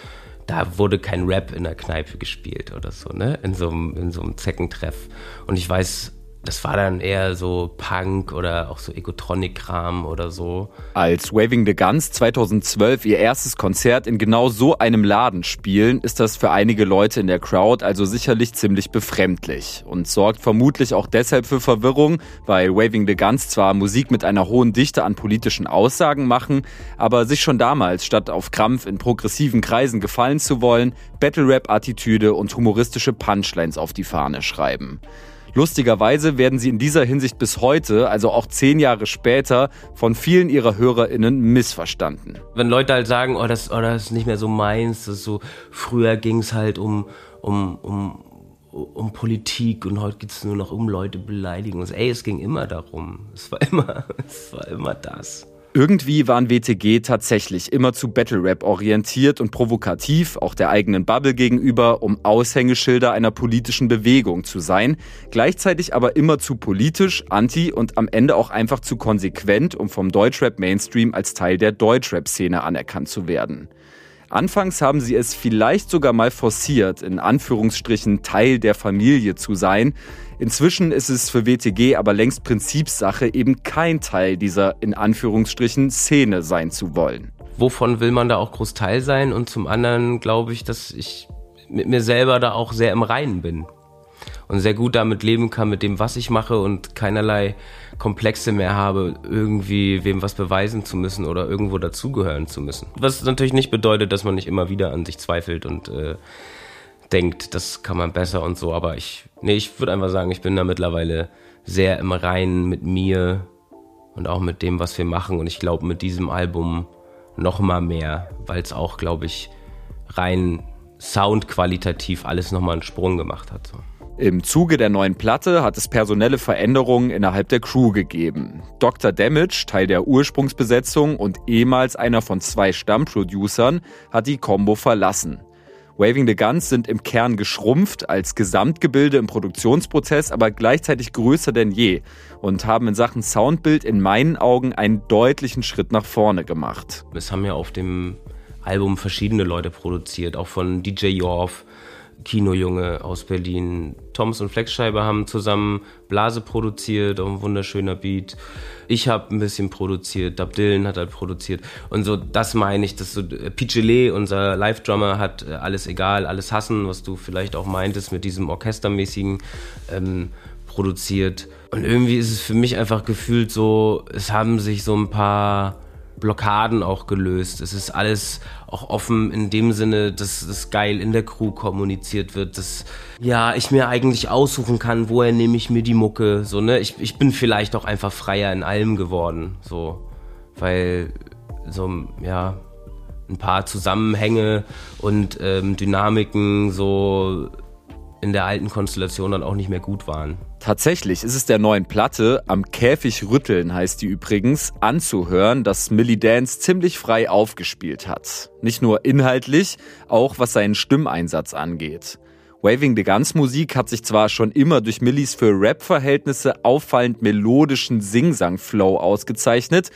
da wurde kein Rap in der Kneipe gespielt oder so, ne? In so einem, in so einem Zeckentreff. Und ich weiß, das war dann eher so Punk oder auch so Egotronic-Kram oder so. Als Waving the Guns 2012 ihr erstes Konzert in genau so einem Laden spielen, ist das für einige Leute in der Crowd also sicherlich ziemlich befremdlich und sorgt vermutlich auch deshalb für Verwirrung, weil Waving the Guns zwar Musik mit einer hohen Dichte an politischen Aussagen machen, aber sich schon damals statt auf Krampf in progressiven Kreisen gefallen zu wollen, Battle-Rap-Attitüde und humoristische Punchlines auf die Fahne schreiben. Lustigerweise werden sie in dieser Hinsicht bis heute, also auch zehn Jahre später, von vielen ihrer HörerInnen missverstanden. Wenn Leute halt sagen, oh, das, oh, das ist nicht mehr so meins, das so, früher ging es halt um, um, um, um Politik und heute geht es nur noch um Leute beleidigen. Ey, es ging immer darum. Es war immer, es war immer das. Irgendwie waren WTG tatsächlich immer zu Battle Rap orientiert und provokativ, auch der eigenen Bubble gegenüber, um Aushängeschilder einer politischen Bewegung zu sein, gleichzeitig aber immer zu politisch, anti und am Ende auch einfach zu konsequent, um vom Deutschrap Mainstream als Teil der Deutschrap-Szene anerkannt zu werden. Anfangs haben sie es vielleicht sogar mal forciert, in Anführungsstrichen Teil der Familie zu sein. Inzwischen ist es für WTG aber längst Prinzipssache, eben kein Teil dieser in Anführungsstrichen Szene sein zu wollen. Wovon will man da auch groß Teil sein? Und zum anderen glaube ich, dass ich mit mir selber da auch sehr im Reinen bin und sehr gut damit leben kann mit dem, was ich mache und keinerlei Komplexe mehr habe, irgendwie wem was beweisen zu müssen oder irgendwo dazugehören zu müssen. Was natürlich nicht bedeutet, dass man nicht immer wieder an sich zweifelt und äh, denkt, das kann man besser und so, aber ich, nee, ich würde einfach sagen, ich bin da mittlerweile sehr im Reinen mit mir und auch mit dem, was wir machen und ich glaube mit diesem Album noch mal mehr, weil es auch, glaube ich, rein soundqualitativ alles nochmal einen Sprung gemacht hat. So. Im Zuge der neuen Platte hat es personelle Veränderungen innerhalb der Crew gegeben. Dr. Damage, Teil der Ursprungsbesetzung und ehemals einer von zwei Stammproducern, hat die Combo verlassen. Waving the Guns sind im Kern geschrumpft als Gesamtgebilde im Produktionsprozess, aber gleichzeitig größer denn je und haben in Sachen Soundbild in meinen Augen einen deutlichen Schritt nach vorne gemacht. Es haben ja auf dem Album verschiedene Leute produziert, auch von DJ Yorf, Kinojunge aus Berlin. Thomas und Flexscheibe haben zusammen Blase produziert, auch ein wunderschöner Beat. Ich habe ein bisschen produziert, Dub Dylan hat halt produziert. Und so, das meine ich, dass so äh, Pichelet, unser Live-Drummer, hat äh, alles egal, alles hassen, was du vielleicht auch meintest mit diesem orchestermäßigen ähm, produziert. Und irgendwie ist es für mich einfach gefühlt so, es haben sich so ein paar Blockaden auch gelöst. Es ist alles auch offen in dem Sinne, dass das geil in der Crew kommuniziert wird, dass ja, ich mir eigentlich aussuchen kann, woher nehme ich mir die Mucke, so, ne? Ich, ich bin vielleicht auch einfach freier in allem geworden, so, weil so, ja, ein paar Zusammenhänge und ähm, Dynamiken so in der alten Konstellation dann auch nicht mehr gut waren. Tatsächlich ist es der neuen Platte, am Käfig rütteln heißt die übrigens, anzuhören, dass Millie Dance ziemlich frei aufgespielt hat. Nicht nur inhaltlich, auch was seinen Stimmeinsatz angeht. Waving the Guns Musik hat sich zwar schon immer durch Millies für Rap-Verhältnisse auffallend melodischen Singsang-Flow ausgezeichnet,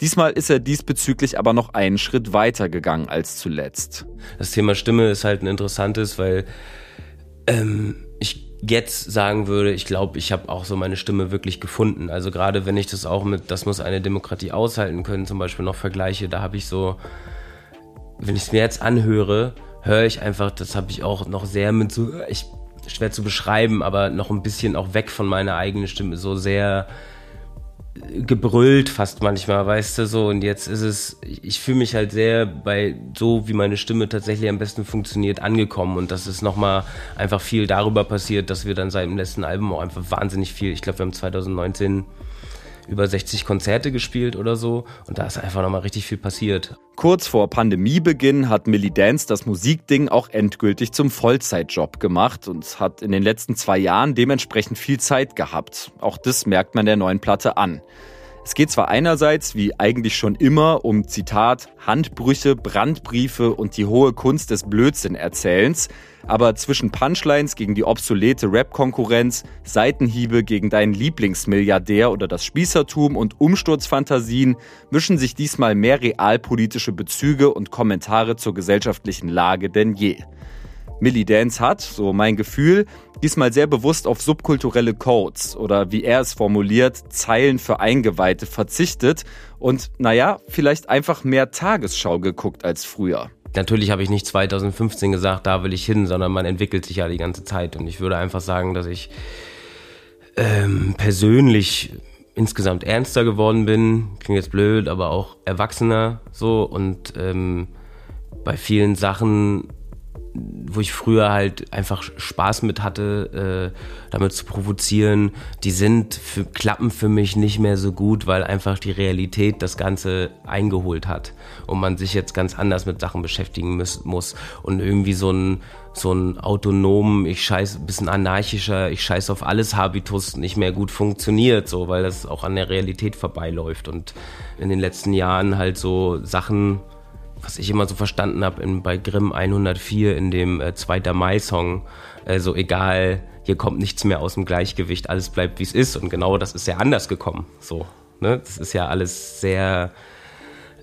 Diesmal ist er diesbezüglich aber noch einen Schritt weiter gegangen als zuletzt. Das Thema Stimme ist halt ein interessantes, weil ähm, jetzt sagen würde, ich glaube, ich habe auch so meine Stimme wirklich gefunden. Also gerade wenn ich das auch mit, das muss eine Demokratie aushalten können, zum Beispiel noch vergleiche, da habe ich so, wenn ich es mir jetzt anhöre, höre ich einfach, das habe ich auch noch sehr mit so, ich schwer zu beschreiben, aber noch ein bisschen auch weg von meiner eigenen Stimme, so sehr gebrüllt fast manchmal, weißt du, so. Und jetzt ist es, ich fühle mich halt sehr bei so, wie meine Stimme tatsächlich am besten funktioniert, angekommen. Und das ist nochmal einfach viel darüber passiert, dass wir dann seit dem letzten Album auch einfach wahnsinnig viel, ich glaube, wir haben 2019 über 60 Konzerte gespielt oder so. Und da ist einfach nochmal richtig viel passiert. Kurz vor Pandemiebeginn hat Millie Dance das Musikding auch endgültig zum Vollzeitjob gemacht und hat in den letzten zwei Jahren dementsprechend viel Zeit gehabt. Auch das merkt man der neuen Platte an. Es geht zwar einerseits, wie eigentlich schon immer, um Zitat, Handbrüche, Brandbriefe und die hohe Kunst des Blödsinn-Erzählens, aber zwischen Punchlines gegen die obsolete Rap-Konkurrenz, Seitenhiebe gegen deinen Lieblingsmilliardär oder das Spießertum und Umsturzfantasien mischen sich diesmal mehr realpolitische Bezüge und Kommentare zur gesellschaftlichen Lage denn je. Millie Dance hat, so mein Gefühl, diesmal sehr bewusst auf subkulturelle Codes oder wie er es formuliert, Zeilen für Eingeweihte verzichtet und naja, vielleicht einfach mehr Tagesschau geguckt als früher. Natürlich habe ich nicht 2015 gesagt, da will ich hin, sondern man entwickelt sich ja die ganze Zeit. Und ich würde einfach sagen, dass ich ähm, persönlich insgesamt ernster geworden bin. Klingt jetzt blöd, aber auch erwachsener so und ähm, bei vielen Sachen wo ich früher halt einfach Spaß mit hatte, äh, damit zu provozieren, die sind für, klappen für mich nicht mehr so gut, weil einfach die Realität das Ganze eingeholt hat und man sich jetzt ganz anders mit Sachen beschäftigen muss, muss. Und irgendwie so ein so ein autonomen, ich scheiß, bisschen anarchischer, ich scheiß auf alles Habitus nicht mehr gut funktioniert, so, weil das auch an der Realität vorbeiläuft. Und in den letzten Jahren halt so Sachen was ich immer so verstanden habe bei Grimm 104 in dem äh, 2. Mai-Song, äh, so egal, hier kommt nichts mehr aus dem Gleichgewicht, alles bleibt wie es ist. Und genau das ist ja anders gekommen. So, ne? Das ist ja alles sehr,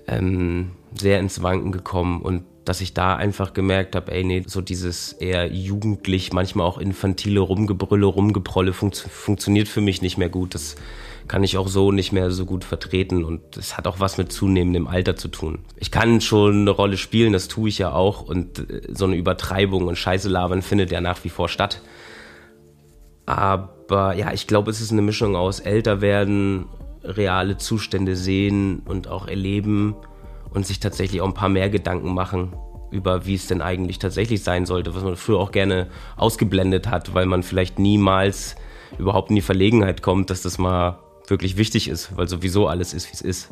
ähm, sehr ins Wanken gekommen und dass ich da einfach gemerkt habe, ey, nee, so dieses eher jugendlich, manchmal auch infantile Rumgebrülle, Rumgeprolle funkt funktioniert für mich nicht mehr gut. Das kann ich auch so nicht mehr so gut vertreten und es hat auch was mit zunehmendem Alter zu tun. Ich kann schon eine Rolle spielen, das tue ich ja auch und äh, so eine Übertreibung und Scheiße labern findet ja nach wie vor statt. Aber ja, ich glaube, es ist eine Mischung aus älter werden, reale Zustände sehen und auch erleben und sich tatsächlich auch ein paar mehr Gedanken machen über wie es denn eigentlich tatsächlich sein sollte, was man früher auch gerne ausgeblendet hat, weil man vielleicht niemals überhaupt in die Verlegenheit kommt, dass das mal wirklich wichtig ist, weil sowieso alles ist, wie es ist.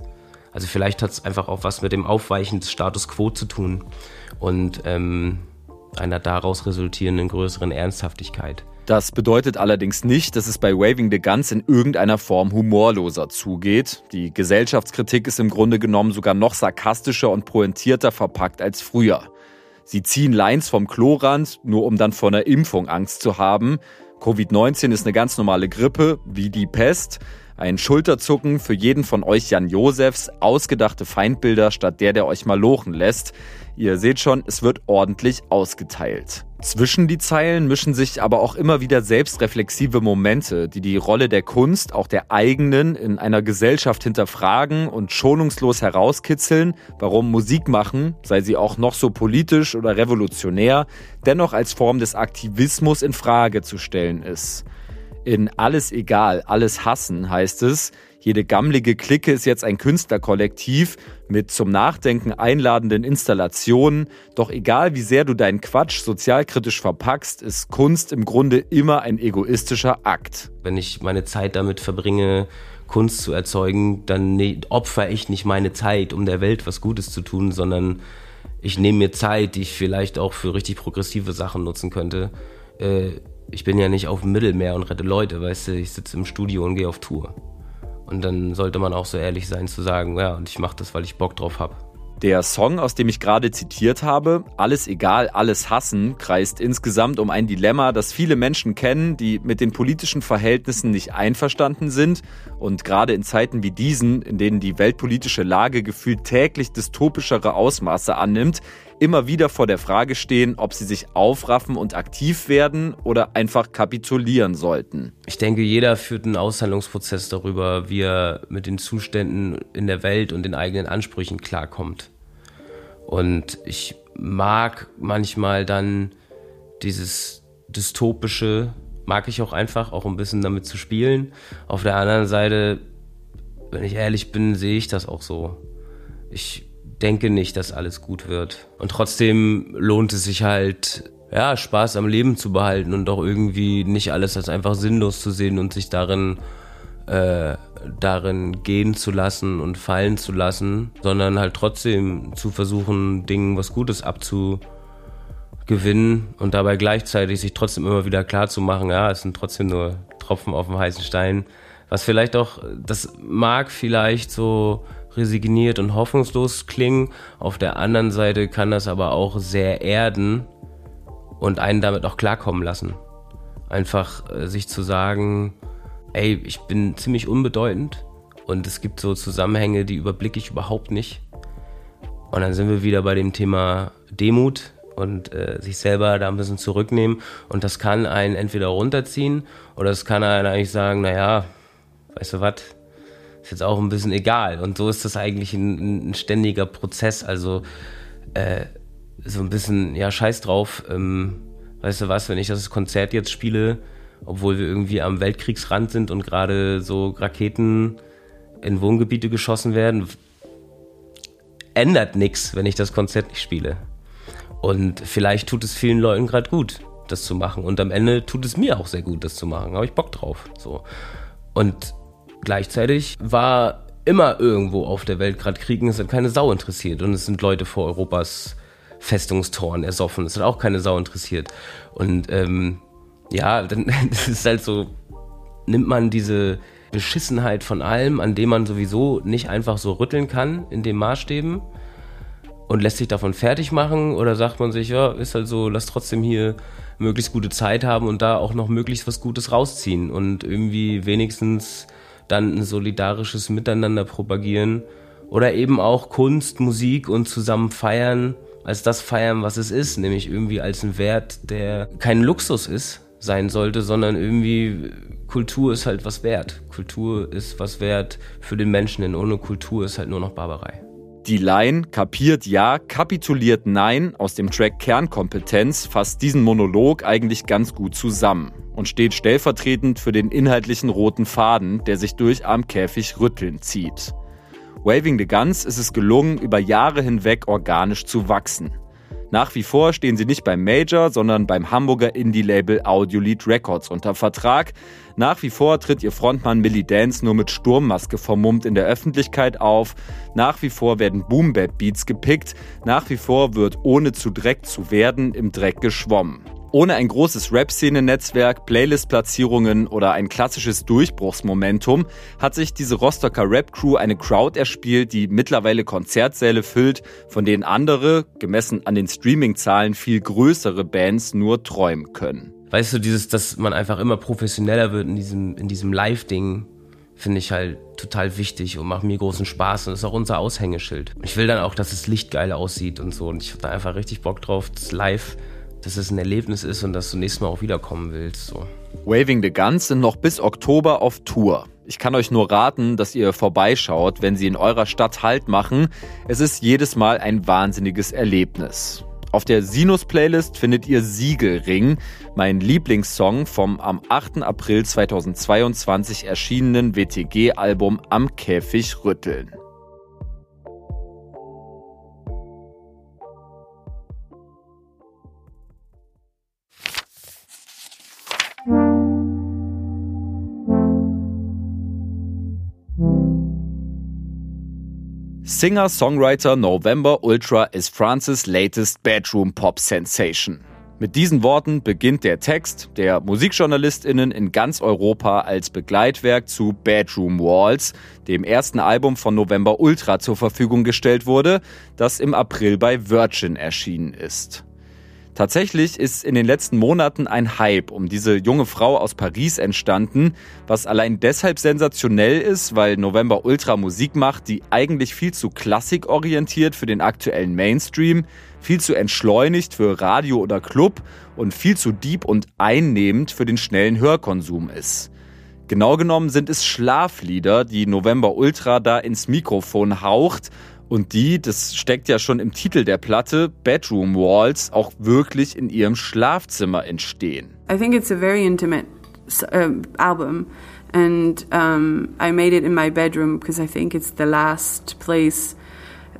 Also vielleicht hat es einfach auch was mit dem Aufweichen des Status quo zu tun und ähm, einer daraus resultierenden größeren Ernsthaftigkeit. Das bedeutet allerdings nicht, dass es bei Waving the Guns in irgendeiner Form humorloser zugeht. Die Gesellschaftskritik ist im Grunde genommen sogar noch sarkastischer und pointierter verpackt als früher. Sie ziehen Lines vom Klorand, nur um dann vor einer Impfung Angst zu haben. Covid-19 ist eine ganz normale Grippe, wie die Pest. Ein Schulterzucken für jeden von euch Jan Josefs, ausgedachte Feindbilder statt der, der euch mal lochen lässt. Ihr seht schon, es wird ordentlich ausgeteilt. Zwischen die Zeilen mischen sich aber auch immer wieder selbstreflexive Momente, die die Rolle der Kunst, auch der eigenen, in einer Gesellschaft hinterfragen und schonungslos herauskitzeln, warum Musik machen, sei sie auch noch so politisch oder revolutionär, dennoch als Form des Aktivismus in Frage zu stellen ist. In Alles egal, alles hassen heißt es, jede gammlige Clique ist jetzt ein Künstlerkollektiv mit zum Nachdenken einladenden Installationen. Doch egal wie sehr du deinen Quatsch sozialkritisch verpackst, ist Kunst im Grunde immer ein egoistischer Akt. Wenn ich meine Zeit damit verbringe, Kunst zu erzeugen, dann ne, opfer ich nicht meine Zeit, um der Welt was Gutes zu tun, sondern ich nehme mir Zeit, die ich vielleicht auch für richtig progressive Sachen nutzen könnte. Äh, ich bin ja nicht auf dem Mittelmeer und rette Leute, weißt du, ich sitze im Studio und gehe auf Tour. Und dann sollte man auch so ehrlich sein zu sagen, ja, und ich mache das, weil ich Bock drauf habe. Der Song, aus dem ich gerade zitiert habe, Alles egal, alles hassen, kreist insgesamt um ein Dilemma, das viele Menschen kennen, die mit den politischen Verhältnissen nicht einverstanden sind und gerade in Zeiten wie diesen, in denen die weltpolitische Lage gefühlt täglich dystopischere Ausmaße annimmt, immer wieder vor der Frage stehen, ob sie sich aufraffen und aktiv werden oder einfach kapitulieren sollten. Ich denke, jeder führt einen Aushandlungsprozess darüber, wie er mit den Zuständen in der Welt und den eigenen Ansprüchen klarkommt. Und ich mag manchmal dann dieses dystopische, mag ich auch einfach, auch ein bisschen damit zu spielen. Auf der anderen Seite, wenn ich ehrlich bin, sehe ich das auch so. Ich denke nicht, dass alles gut wird. Und trotzdem lohnt es sich halt, ja, Spaß am Leben zu behalten und auch irgendwie nicht alles als einfach sinnlos zu sehen und sich darin, äh, darin gehen zu lassen und fallen zu lassen, sondern halt trotzdem zu versuchen, Dingen was Gutes abzugewinnen und dabei gleichzeitig sich trotzdem immer wieder klar zu machen, ja, es sind trotzdem nur Tropfen auf dem heißen Stein. Was vielleicht auch, das mag vielleicht so resigniert und hoffnungslos klingen. Auf der anderen Seite kann das aber auch sehr erden und einen damit auch klarkommen lassen. Einfach äh, sich zu sagen, ey, ich bin ziemlich unbedeutend und es gibt so Zusammenhänge, die überblicke ich überhaupt nicht. Und dann sind wir wieder bei dem Thema Demut und äh, sich selber da ein bisschen zurücknehmen. Und das kann einen entweder runterziehen oder es kann einen eigentlich sagen, naja, weißt du was, ist jetzt auch ein bisschen egal. Und so ist das eigentlich ein, ein ständiger Prozess. Also äh, so ein bisschen, ja, scheiß drauf. Ähm, weißt du was, wenn ich das Konzert jetzt spiele, obwohl wir irgendwie am Weltkriegsrand sind und gerade so Raketen in Wohngebiete geschossen werden, ändert nichts, wenn ich das Konzert nicht spiele. Und vielleicht tut es vielen Leuten gerade gut, das zu machen. Und am Ende tut es mir auch sehr gut, das zu machen. Habe ich Bock drauf. So. Und Gleichzeitig war immer irgendwo auf der Welt gerade Kriegen, es hat keine Sau interessiert. Und es sind Leute vor Europas Festungstoren ersoffen, es hat auch keine Sau interessiert. Und ähm, ja, dann das ist halt so, nimmt man diese Beschissenheit von allem, an dem man sowieso nicht einfach so rütteln kann in den Maßstäben und lässt sich davon fertig machen oder sagt man sich, ja, ist halt so, lass trotzdem hier möglichst gute Zeit haben und da auch noch möglichst was Gutes rausziehen und irgendwie wenigstens dann ein solidarisches Miteinander propagieren oder eben auch Kunst, Musik und zusammen feiern, als das feiern, was es ist, nämlich irgendwie als ein Wert, der kein Luxus ist, sein sollte, sondern irgendwie Kultur ist halt was wert. Kultur ist was wert für den Menschen, denn ohne Kultur ist halt nur noch Barbarei. Die Line kapiert ja, kapituliert nein aus dem Track Kernkompetenz fasst diesen Monolog eigentlich ganz gut zusammen und steht stellvertretend für den inhaltlichen roten Faden, der sich durch Am Käfig rütteln zieht. Waving the Guns ist es gelungen, über Jahre hinweg organisch zu wachsen. Nach wie vor stehen sie nicht beim Major, sondern beim Hamburger Indie-Label Audiolied Records unter Vertrag. Nach wie vor tritt ihr Frontmann Millie Dance nur mit Sturmmaske vermummt in der Öffentlichkeit auf. Nach wie vor werden Boom-Bap-Beats gepickt. Nach wie vor wird ohne zu Dreck zu werden im Dreck geschwommen. Ohne ein großes Rap-Szene-Netzwerk, Playlist-Platzierungen oder ein klassisches Durchbruchsmomentum hat sich diese Rostocker Rap-Crew eine Crowd erspielt, die mittlerweile Konzertsäle füllt, von denen andere, gemessen an den Streaming-Zahlen, viel größere Bands nur träumen können. Weißt du, dieses, dass man einfach immer professioneller wird in diesem, in diesem Live-Ding, finde ich halt total wichtig und macht mir großen Spaß und ist auch unser Aushängeschild. Ich will dann auch, dass das Licht geil aussieht und so und ich habe da einfach richtig Bock drauf, das live dass es ein Erlebnis ist und dass du nächstes Mal auch wiederkommen willst. So. Waving the Guns sind noch bis Oktober auf Tour. Ich kann euch nur raten, dass ihr vorbeischaut, wenn sie in eurer Stadt Halt machen. Es ist jedes Mal ein wahnsinniges Erlebnis. Auf der Sinus-Playlist findet ihr Siegelring, mein Lieblingssong vom am 8. April 2022 erschienenen WTG-Album Am Käfig rütteln. Singer-Songwriter November Ultra is Francis' latest bedroom pop sensation. Mit diesen Worten beginnt der Text, der MusikjournalistInnen in ganz Europa als Begleitwerk zu Bedroom Walls, dem ersten Album von November Ultra zur Verfügung gestellt wurde, das im April bei Virgin erschienen ist. Tatsächlich ist in den letzten Monaten ein Hype um diese junge Frau aus Paris entstanden, was allein deshalb sensationell ist, weil November Ultra Musik macht, die eigentlich viel zu klassikorientiert für den aktuellen Mainstream, viel zu entschleunigt für Radio oder Club und viel zu deep und einnehmend für den schnellen Hörkonsum ist. Genau genommen sind es Schlaflieder, die November Ultra da ins Mikrofon haucht und die, das steckt ja schon im Titel der Platte, Bedroom Walls, auch wirklich in ihrem Schlafzimmer entstehen. I think it's a very intimate uh, album and um, I made it in my bedroom because I think it's the last place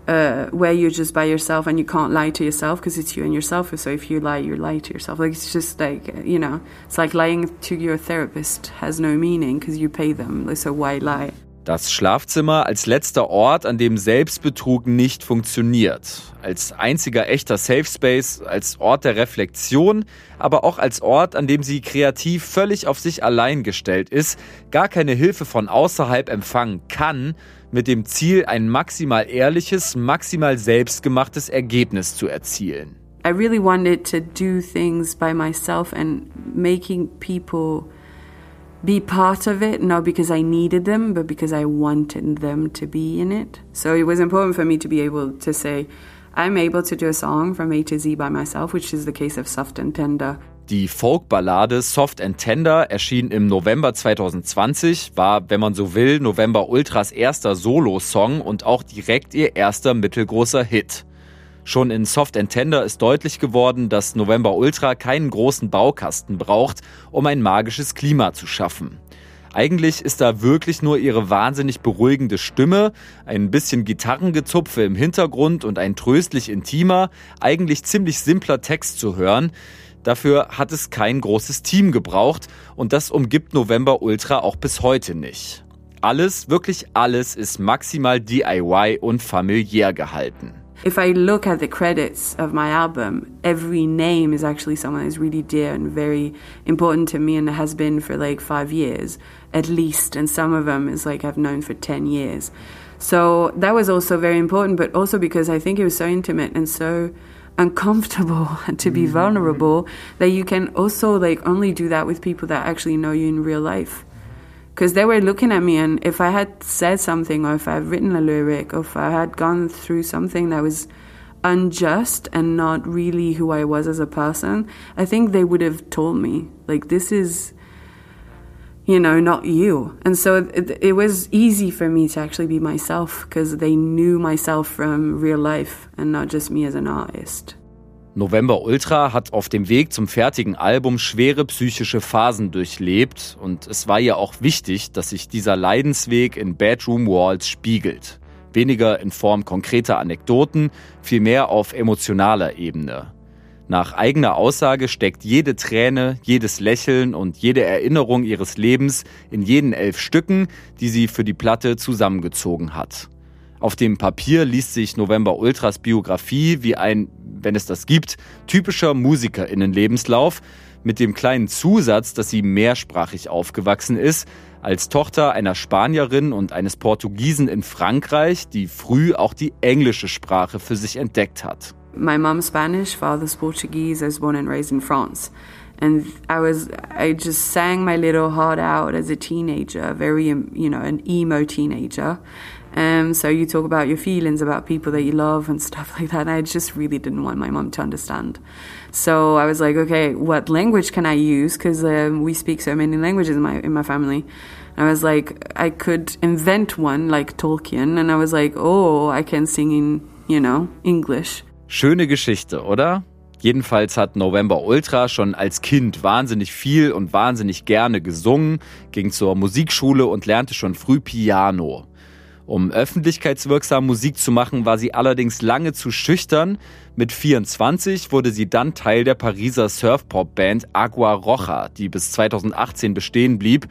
uh, where you're just by yourself and you can't lie to yourself because it's you and yourself. So if you lie, you lie to yourself. Like it's just like you know, it's like lying to your therapist has no meaning because you pay them. So why lie? Das Schlafzimmer als letzter Ort, an dem Selbstbetrug nicht funktioniert. Als einziger echter Safe Space, als Ort der Reflexion, aber auch als Ort, an dem sie kreativ völlig auf sich allein gestellt ist, gar keine Hilfe von außerhalb empfangen kann, mit dem Ziel, ein maximal ehrliches, maximal selbstgemachtes Ergebnis zu erzielen. I really wanted to do things by myself and making people be part of it, not because I needed them, but because I wanted them to be in it. So it was important for me to be able to say, I'm able to do a song from A to Z by myself, which is the case of Soft and Tender. Die Folkballade Soft and Tender erschien im November 2020, war, wenn man so will, November Ultras erster Solo-Song und auch direkt ihr erster mittelgroßer Hit. Schon in Soft and Tender ist deutlich geworden, dass November Ultra keinen großen Baukasten braucht, um ein magisches Klima zu schaffen. Eigentlich ist da wirklich nur ihre wahnsinnig beruhigende Stimme, ein bisschen Gitarrengezupfe im Hintergrund und ein tröstlich intimer, eigentlich ziemlich simpler Text zu hören. Dafür hat es kein großes Team gebraucht und das umgibt November Ultra auch bis heute nicht. Alles, wirklich alles ist maximal DIY und familiär gehalten. If I look at the credits of my album, every name is actually someone that's really dear and very important to me and has been for like five years at least. And some of them is like I've known for 10 years. So that was also very important, but also because I think it was so intimate and so uncomfortable to be mm-hmm. vulnerable that you can also like only do that with people that actually know you in real life because they were looking at me and if i had said something or if i had written a lyric or if i had gone through something that was unjust and not really who i was as a person i think they would have told me like this is you know not you. And so it, it was easy for me to actually be myself because they knew myself from real life and not just me as an artist November Ultra hat auf dem Weg zum fertigen Album schwere psychische Phasen durchlebt und es war ihr auch wichtig, dass sich dieser Leidensweg in Bedroom Walls spiegelt. Weniger in Form konkreter Anekdoten, vielmehr auf emotionaler Ebene. Nach eigener Aussage steckt jede Träne, jedes Lächeln und jede Erinnerung ihres Lebens in jenen elf Stücken, die sie für die Platte zusammengezogen hat. Auf dem Papier liest sich November Ultras Biografie wie ein wenn es das gibt, typischer Musikerinnenlebenslauf mit dem kleinen Zusatz, dass sie mehrsprachig aufgewachsen ist, als Tochter einer Spanierin und eines Portugiesen in Frankreich, die früh auch die englische Sprache für sich entdeckt hat. My mom's Spanish, father's Portuguese. I was born and raised in France. And I was, I just sang my little heart out as a teenager, very, you know, an emo teenager. Um, so you talk about your feelings about people that you love and stuff like that. And I just really didn't want my mom to understand. So I was like, okay, what language can I use? Because um, we speak so many languages in my in my family. And I was like, I could invent one like Tolkien. And I was like, oh, I can sing in, you know, English. Schöne Geschichte, oder? Jedenfalls hat November Ultra schon als Kind wahnsinnig viel und wahnsinnig gerne gesungen, ging zur Musikschule und lernte schon früh Piano. Um öffentlichkeitswirksam Musik zu machen, war sie allerdings lange zu schüchtern. Mit 24 wurde sie dann Teil der Pariser Surfpop-Band Agua Roja, die bis 2018 bestehen blieb.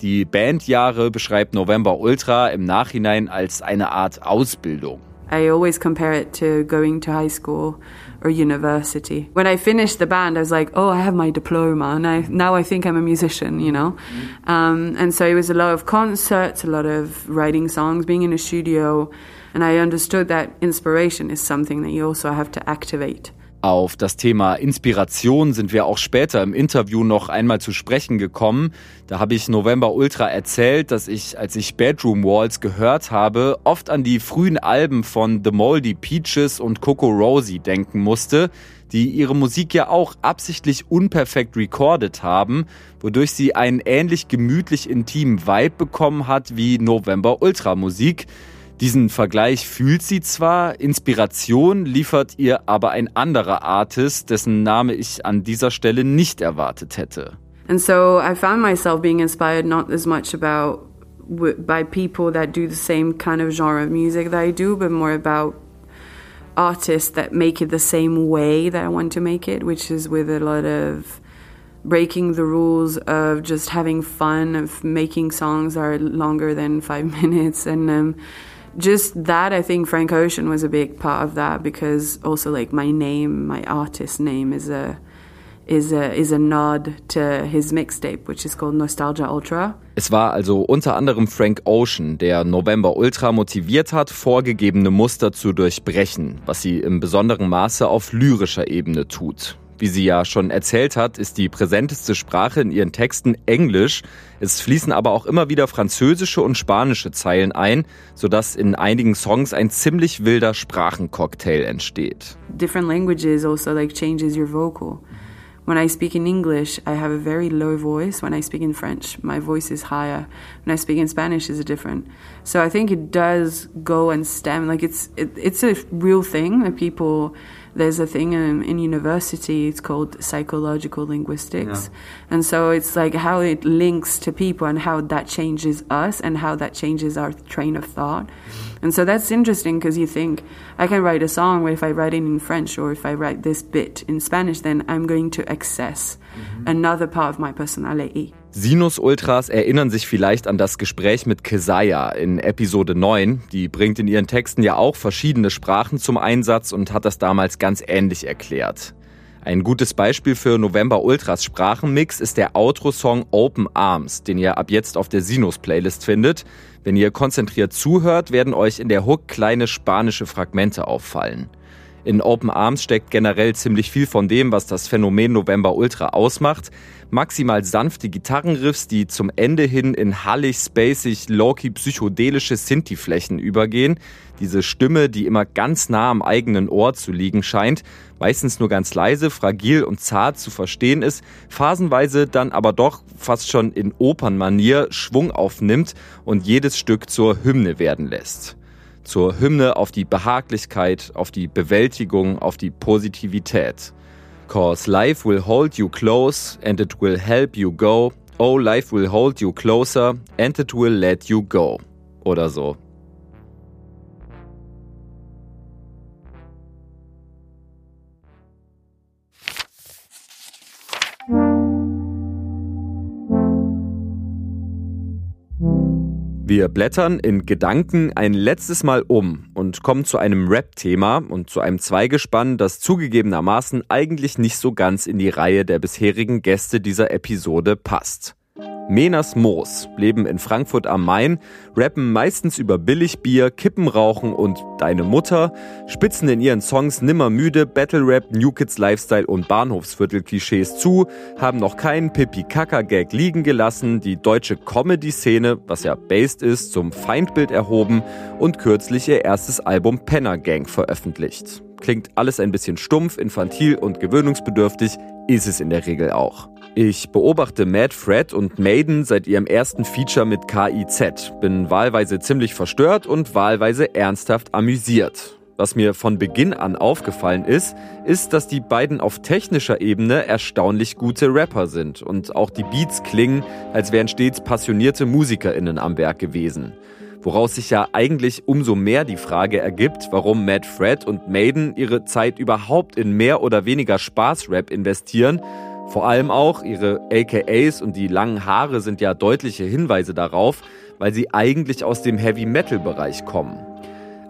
Die Bandjahre beschreibt November Ultra im Nachhinein als eine Art Ausbildung. I always compare it to going to high school or university. When I finished the band, I was like, oh, I have my diploma, and I, now I think I'm a musician, you know? Mm-hmm. Um, and so it was a lot of concerts, a lot of writing songs, being in a studio, and I understood that inspiration is something that you also have to activate. Auf das Thema Inspiration sind wir auch später im Interview noch einmal zu sprechen gekommen. Da habe ich November Ultra erzählt, dass ich, als ich Bedroom Walls gehört habe, oft an die frühen Alben von The Moldy Peaches und Coco Rosie denken musste, die ihre Musik ja auch absichtlich unperfekt recorded haben, wodurch sie einen ähnlich gemütlich intimen Vibe bekommen hat wie November Ultra Musik. Diesen Vergleich fühlt sie zwar, Inspiration liefert ihr aber ein anderer Artist, dessen Name ich an dieser Stelle nicht erwartet hätte. And so I found myself being inspired not as much about by people that do the same kind of genre of music that I do, but more about artists that make it the same way that I want to make it, which is with a lot of breaking the rules of just having fun, of making songs that are longer than five minutes, and um, just that I think Frank Ocean was a big part of that because also like my name, my artist name is a is a is a nod to his mixtape, which is called Nostalgia Ultra. Es war also unter anderem Frank Ocean, der November Ultra motiviert hat, vorgegebene Muster zu durchbrechen, was sie im besonderen Maße auf lyrischer Ebene tut. Wie sie ja schon erzählt hat, ist die präsenteste Sprache in ihren Texten Englisch. Es fließen aber auch immer wieder französische und spanische Zeilen ein, sodass in einigen Songs ein ziemlich wilder Sprachencocktail entsteht. Different languages also like changes your vocal. When I speak in English, I have a very low voice. When I speak in French, my voice is higher. When I speak in Spanish, is different. So I think it does go and stem. Like it's it, it's a real thing that people there's a thing in, in university it's called psychological linguistics yeah. and so it's like how it links to people and how that changes us and how that changes our train of thought mm-hmm. and so that's interesting because you think i can write a song but if i write it in french or if i write this bit in spanish then i'm going to access mm-hmm. another part of my personality Sinus-Ultras erinnern sich vielleicht an das Gespräch mit Kesaya in Episode 9. Die bringt in ihren Texten ja auch verschiedene Sprachen zum Einsatz und hat das damals ganz ähnlich erklärt. Ein gutes Beispiel für November Ultras Sprachenmix ist der Outro-Song Open Arms, den ihr ab jetzt auf der Sinus-Playlist findet. Wenn ihr konzentriert zuhört, werden euch in der Hook kleine spanische Fragmente auffallen. In Open Arms steckt generell ziemlich viel von dem, was das Phänomen November Ultra ausmacht. Maximal sanfte Gitarrenriffs, die zum Ende hin in hallig, spacig, low-key psychedelische Sinti-Flächen übergehen. Diese Stimme, die immer ganz nah am eigenen Ohr zu liegen scheint, meistens nur ganz leise, fragil und zart zu verstehen ist, phasenweise dann aber doch fast schon in Opernmanier Schwung aufnimmt und jedes Stück zur Hymne werden lässt zur Hymne auf die Behaglichkeit, auf die Bewältigung, auf die Positivität. Cause life will hold you close and it will help you go. Oh, life will hold you closer and it will let you go. Oder so. Wir blättern in Gedanken ein letztes Mal um und kommen zu einem Rap-Thema und zu einem Zweigespann, das zugegebenermaßen eigentlich nicht so ganz in die Reihe der bisherigen Gäste dieser Episode passt. Menas Moos leben in Frankfurt am Main, rappen meistens über Billigbier, Kippenrauchen und Deine Mutter, spitzen in ihren Songs nimmer müde Battle Rap, New Kids Lifestyle und Bahnhofsviertel-Klischees zu, haben noch keinen Pipi-Kaka-Gag liegen gelassen, die deutsche Comedy-Szene, was ja based ist, zum Feindbild erhoben und kürzlich ihr erstes Album Penner Gang veröffentlicht. Klingt alles ein bisschen stumpf, infantil und gewöhnungsbedürftig, ist es in der Regel auch. Ich beobachte Mad Fred und Maiden seit ihrem ersten Feature mit KIZ, bin wahlweise ziemlich verstört und wahlweise ernsthaft amüsiert. Was mir von Beginn an aufgefallen ist, ist, dass die beiden auf technischer Ebene erstaunlich gute Rapper sind und auch die Beats klingen, als wären stets passionierte Musikerinnen am Werk gewesen. Woraus sich ja eigentlich umso mehr die Frage ergibt, warum Mad Fred und Maiden ihre Zeit überhaupt in mehr oder weniger Spaßrap investieren vor allem auch ihre AKAs und die langen Haare sind ja deutliche Hinweise darauf, weil sie eigentlich aus dem Heavy-Metal-Bereich kommen.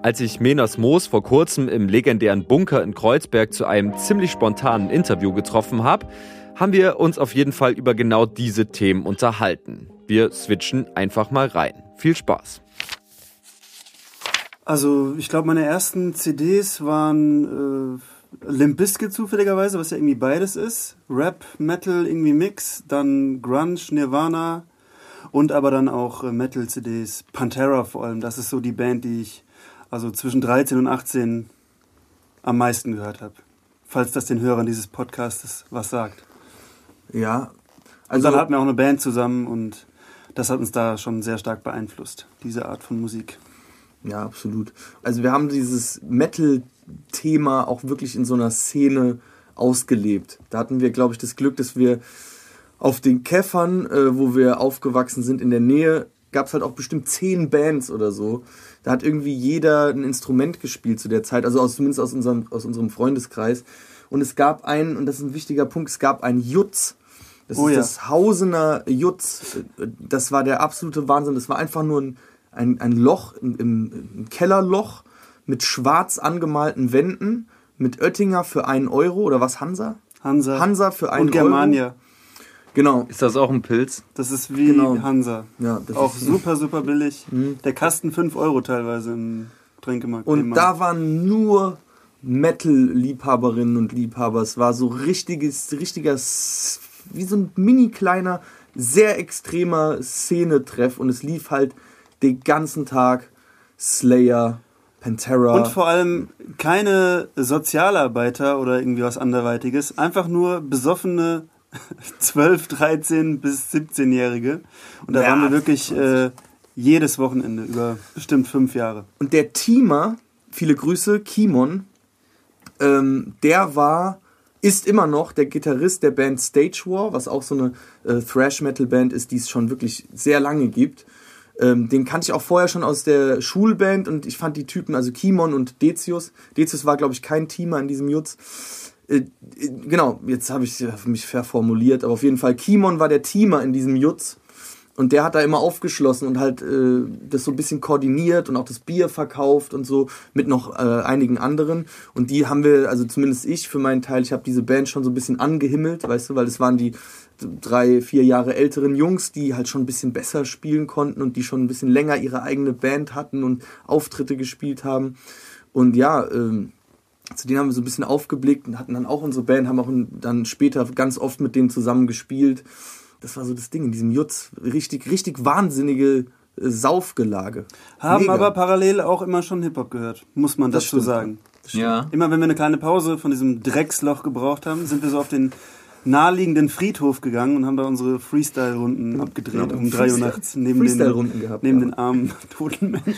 Als ich Menas Moos vor kurzem im legendären Bunker in Kreuzberg zu einem ziemlich spontanen Interview getroffen habe, haben wir uns auf jeden Fall über genau diese Themen unterhalten. Wir switchen einfach mal rein. Viel Spaß. Also ich glaube, meine ersten CDs waren äh Limp Bizkit zufälligerweise, was ja irgendwie beides ist. Rap, Metal, irgendwie Mix, dann Grunge, Nirvana und aber dann auch äh, Metal-CDs. Pantera vor allem, das ist so die Band, die ich also zwischen 13 und 18 am meisten gehört habe. Falls das den Hörern dieses Podcasts was sagt. Ja. Also Also dann hatten wir auch eine Band zusammen und das hat uns da schon sehr stark beeinflusst, diese Art von Musik. Ja, absolut. Also wir haben dieses Metal-Thema auch wirklich in so einer Szene ausgelebt. Da hatten wir, glaube ich, das Glück, dass wir auf den Käffern, äh, wo wir aufgewachsen sind, in der Nähe, gab es halt auch bestimmt zehn Bands oder so. Da hat irgendwie jeder ein Instrument gespielt zu der Zeit, also aus, zumindest aus unserem, aus unserem Freundeskreis. Und es gab einen, und das ist ein wichtiger Punkt, es gab einen Jutz. Das Oh ist ja. das Hausener Jutz. Das war der absolute Wahnsinn. Das war einfach nur ein, ein, ein Loch, im, im, ein Kellerloch mit schwarz angemalten Wänden, mit Oettinger für einen Euro oder was Hansa? Hansa, Hansa für einen und Germania. Euro. Genau. Ist das auch ein Pilz? Das ist wie Genau. Hansa. Ja, das Auch ist- super, super billig. Der Kasten 5 Euro teilweise im Getränkemarkt. Und da waren nur Metal-Liebhaberinnen und Liebhaber. Es war so richtiges, richtiger, wie so ein mini kleiner, sehr extremer Szenetreff. Und es lief halt den ganzen Tag Slayer, Pantera. Und vor allem keine Sozialarbeiter oder irgendwie was anderweitiges. Einfach nur besoffene 12, 13 bis 17-Jährige. Und da Ja, waren wir wirklich äh, jedes Wochenende über bestimmt fünf Jahre. Und der Teamer, viele Grüße, Kimon, ähm, der war, ist immer noch der Gitarrist der Band Stage War, was auch so eine äh, Thrash-Metal-Band ist, die es schon wirklich sehr lange gibt. Ähm, den kannte ich auch vorher schon aus der Schulband und ich fand die Typen, also Kimon und Decius. Decius war, glaube ich, kein Teamer in diesem Jutz. Äh, äh, genau, jetzt habe ich mich verformuliert, aber auf jeden Fall, Kimon war der Teamer in diesem Jutz. Und der hat da immer aufgeschlossen und halt äh, das so ein bisschen koordiniert und auch das Bier verkauft und so mit noch äh, einigen anderen. Und die haben wir, also zumindest ich für meinen Teil, ich habe diese Band schon so ein bisschen angehimmelt, weißt du, weil es waren die drei, vier Jahre älteren Jungs, die halt schon ein bisschen besser spielen konnten und die schon ein bisschen länger ihre eigene Band hatten und Auftritte gespielt haben. Und ja, ähm, zu denen haben wir so ein bisschen aufgeblickt und hatten dann auch unsere Band, haben auch dann später ganz oft mit denen zusammen gespielt. Das war so das Ding in diesem Jutz. Richtig, richtig wahnsinnige äh, Saufgelage. Haben Mega. aber parallel auch immer schon Hip-Hop gehört, muss man Das dazu stimmt, sagen. Ja. Immer wenn wir eine kleine Pause von diesem Drecksloch gebraucht haben, sind wir so auf den naheliegenden Friedhof gegangen und haben da unsere Freestyle-Runden abgedreht Ja, um 3 Uhr nachts neben, den, Freestyle-Runden gehabt, neben ja. den armen, toten Menschen.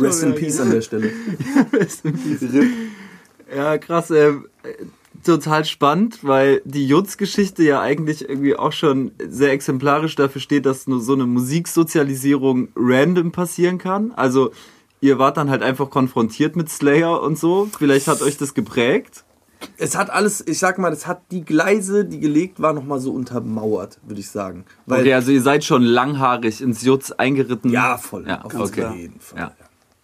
Rest in Peace an der Stelle. Ja, krass. Äh, total spannend, weil die Jutz-Geschichte ja eigentlich irgendwie auch schon sehr exemplarisch dafür steht, dass nur so eine Musiksozialisierung random passieren kann. Also ihr wart dann halt einfach konfrontiert mit Slayer und so. Vielleicht hat euch das geprägt. Es hat alles, ich sag mal, es hat die Gleise, die gelegt waren, nochmal so untermauert, würde ich sagen. Weil, okay, also ihr seid schon langhaarig ins Jutz eingeritten. ja, voll. Ja, auf okay. jeden Fall. Ja.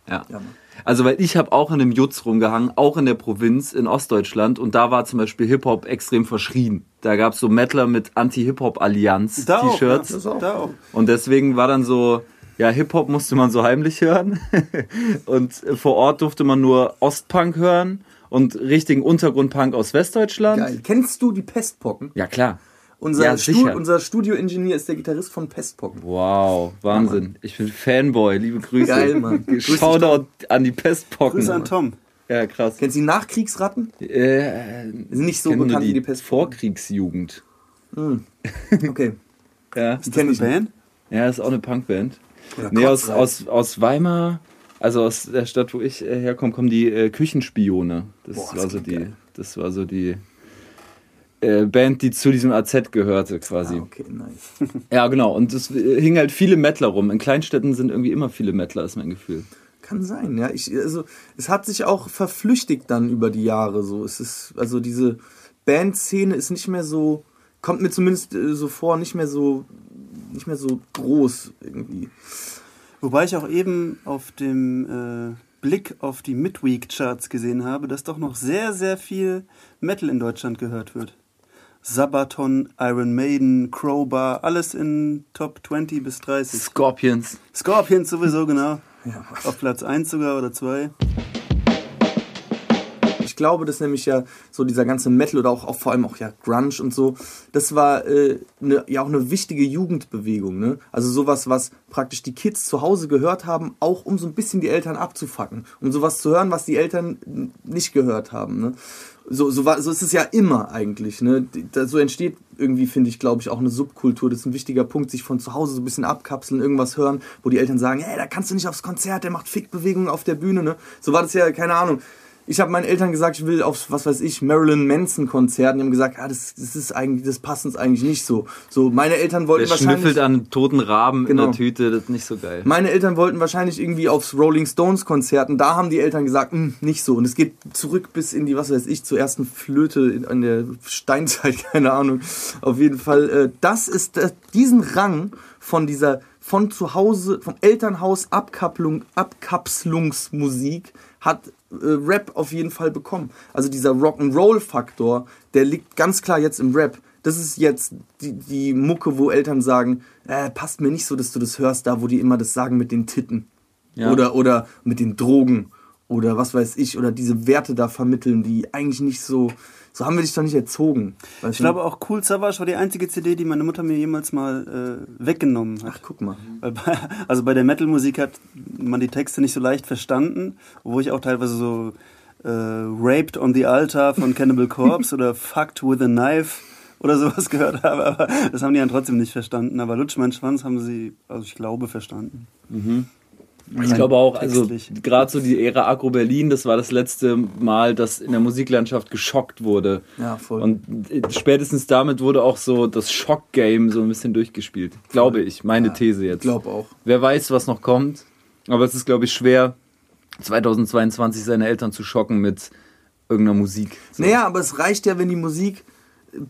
Ja. Ja. Also, weil ich habe auch in einem Jutz rumgehangen, auch in der Provinz in Ostdeutschland und da war zum Beispiel Hip-Hop extrem verschrien. Da gab es so Mettler mit Anti-Hip-Hop-Allianz Da auch, T-Shirts. ja. Und deswegen war dann so, ja, Hip-Hop musste man so heimlich hören. und äh, vor Ort durfte man nur Ostpunk hören und richtigen Untergrundpunk aus Westdeutschland. Geil. Kennst du die Pestpocken? Ja, klar. Unser, Ja, Stu unser Studioingenieur ist der Gitarrist von Pestpocken. Wow, Wahnsinn. Ich bin Fanboy, liebe Grüße. Geil, Mann. Shoutout an die Pestpocken. Grüße an Tom. Ja, krass. Kennst du die Nachkriegsratten? Äh, Sind nicht so bekannt wie die die Pestpocken. Vorkriegsjugend. Okay. Ja. Die kenne ich Eine. Band? ja, ist auch eine Punkband. Oder Nee, aus, aus, aus Weimar, also aus der Stadt, wo ich äh, herkomme, kommen die äh, Küchenspione. Das, Boah, das war so die, geil. das war so die äh, Band, die zu diesem AZ gehörte quasi. Ah, okay, nice. Ja, genau. Und es äh, hingen halt viele Mettler rum. In Kleinstädten sind irgendwie immer viele Mettler, ist mein Gefühl. Kann sein, ja. Ich, also, es hat sich auch verflüchtigt dann über die Jahre so. Es ist, also diese Bandszene ist nicht mehr so, kommt mir zumindest äh, so vor, nicht mehr so, nicht mehr so groß irgendwie. Wobei ich auch eben auf dem äh, Blick auf die Midweek-Charts gesehen habe, dass doch noch sehr, sehr viel Metal in Deutschland gehört wird. Sabaton, Iron Maiden, Crowbar, alles in Top 20 bis 30. Scorpions. Scorpions sowieso, genau. Ja. Auf Platz 1 sogar oder 2. Ich glaube, dass nämlich ja so dieser ganze Metal oder auch, auch vor allem auch ja Grunge und so, das war äh, ne, ja auch eine wichtige Jugendbewegung. Ne? Also sowas, was praktisch die Kids zu Hause gehört haben, auch um so ein bisschen die Eltern abzufacken. Um sowas zu hören, was die Eltern nicht gehört haben. Ne? So, so, war, so ist es ja immer eigentlich. Ne? So entsteht irgendwie, finde ich, glaube ich, auch eine Subkultur. Das ist ein wichtiger Punkt, sich von zu Hause so ein bisschen abkapseln, irgendwas hören, wo die Eltern sagen, hey, da kannst du nicht aufs Konzert, der macht Fickbewegungen auf der Bühne. Ne? So war das ja, keine Ahnung ich habe meinen Eltern gesagt, ich will aufs, was weiß ich, Marilyn Manson Konzert. Und die haben gesagt, ah, das, das ist eigentlich, das passt uns eigentlich nicht so. So, meine Eltern wollten Der wahrscheinlich. schnüffelt an toten Raben Genau. in der Tüte, das ist nicht so geil. Meine Eltern wollten wahrscheinlich irgendwie aufs Rolling Stones Konzert und da haben die Eltern gesagt, "Hm, nicht so. Und es geht zurück bis in die, was weiß ich, zur ersten Flöte in, an der Steinzeit, keine Ahnung. Auf jeden Fall, äh, das ist äh, diesen Rang von dieser, von zu Hause, vom Elternhaus Abkapplung, Abkapselungsmusik hat Rap auf jeden Fall bekommen. Also dieser Rock'n'Roll-Faktor, der liegt ganz klar jetzt im Rap. Das ist jetzt die, die Mucke, wo Eltern sagen, äh, passt mir nicht so, dass du das hörst, da wo die immer das sagen mit den Titten. Ja. Oder, oder mit den Drogen. Oder was weiß ich. Oder diese Werte da vermitteln, die eigentlich nicht so. So haben wir dich doch nicht erzogen. Ich glaube auch Cool Savage war die einzige CD, die meine Mutter mir jemals mal äh, weggenommen hat. Ach, guck mal. Bei, also bei der Metal-Musik hat man die Texte nicht so leicht verstanden, wo ich auch teilweise so äh, Raped on the Altar von Cannibal Corpse oder Fucked with a Knife oder sowas gehört habe, aber das haben die dann trotzdem nicht verstanden. Aber Lutsch mein Schwanz haben sie, also ich glaube, verstanden. Ich glaube auch, also gerade so die Ära Agro Berlin, das war das letzte Mal, dass in der Musiklandschaft geschockt wurde. Ja, voll. Und äh, spätestens damit wurde auch so das Schock-Game so ein bisschen durchgespielt. Glaube ich, meine These jetzt. Ich glaube auch. Wer weiß, was noch kommt. Aber es ist, glaube ich, schwer, 2022 seine Eltern zu schocken mit irgendeiner Musik. So. Naja, aber es reicht ja, wenn die Musik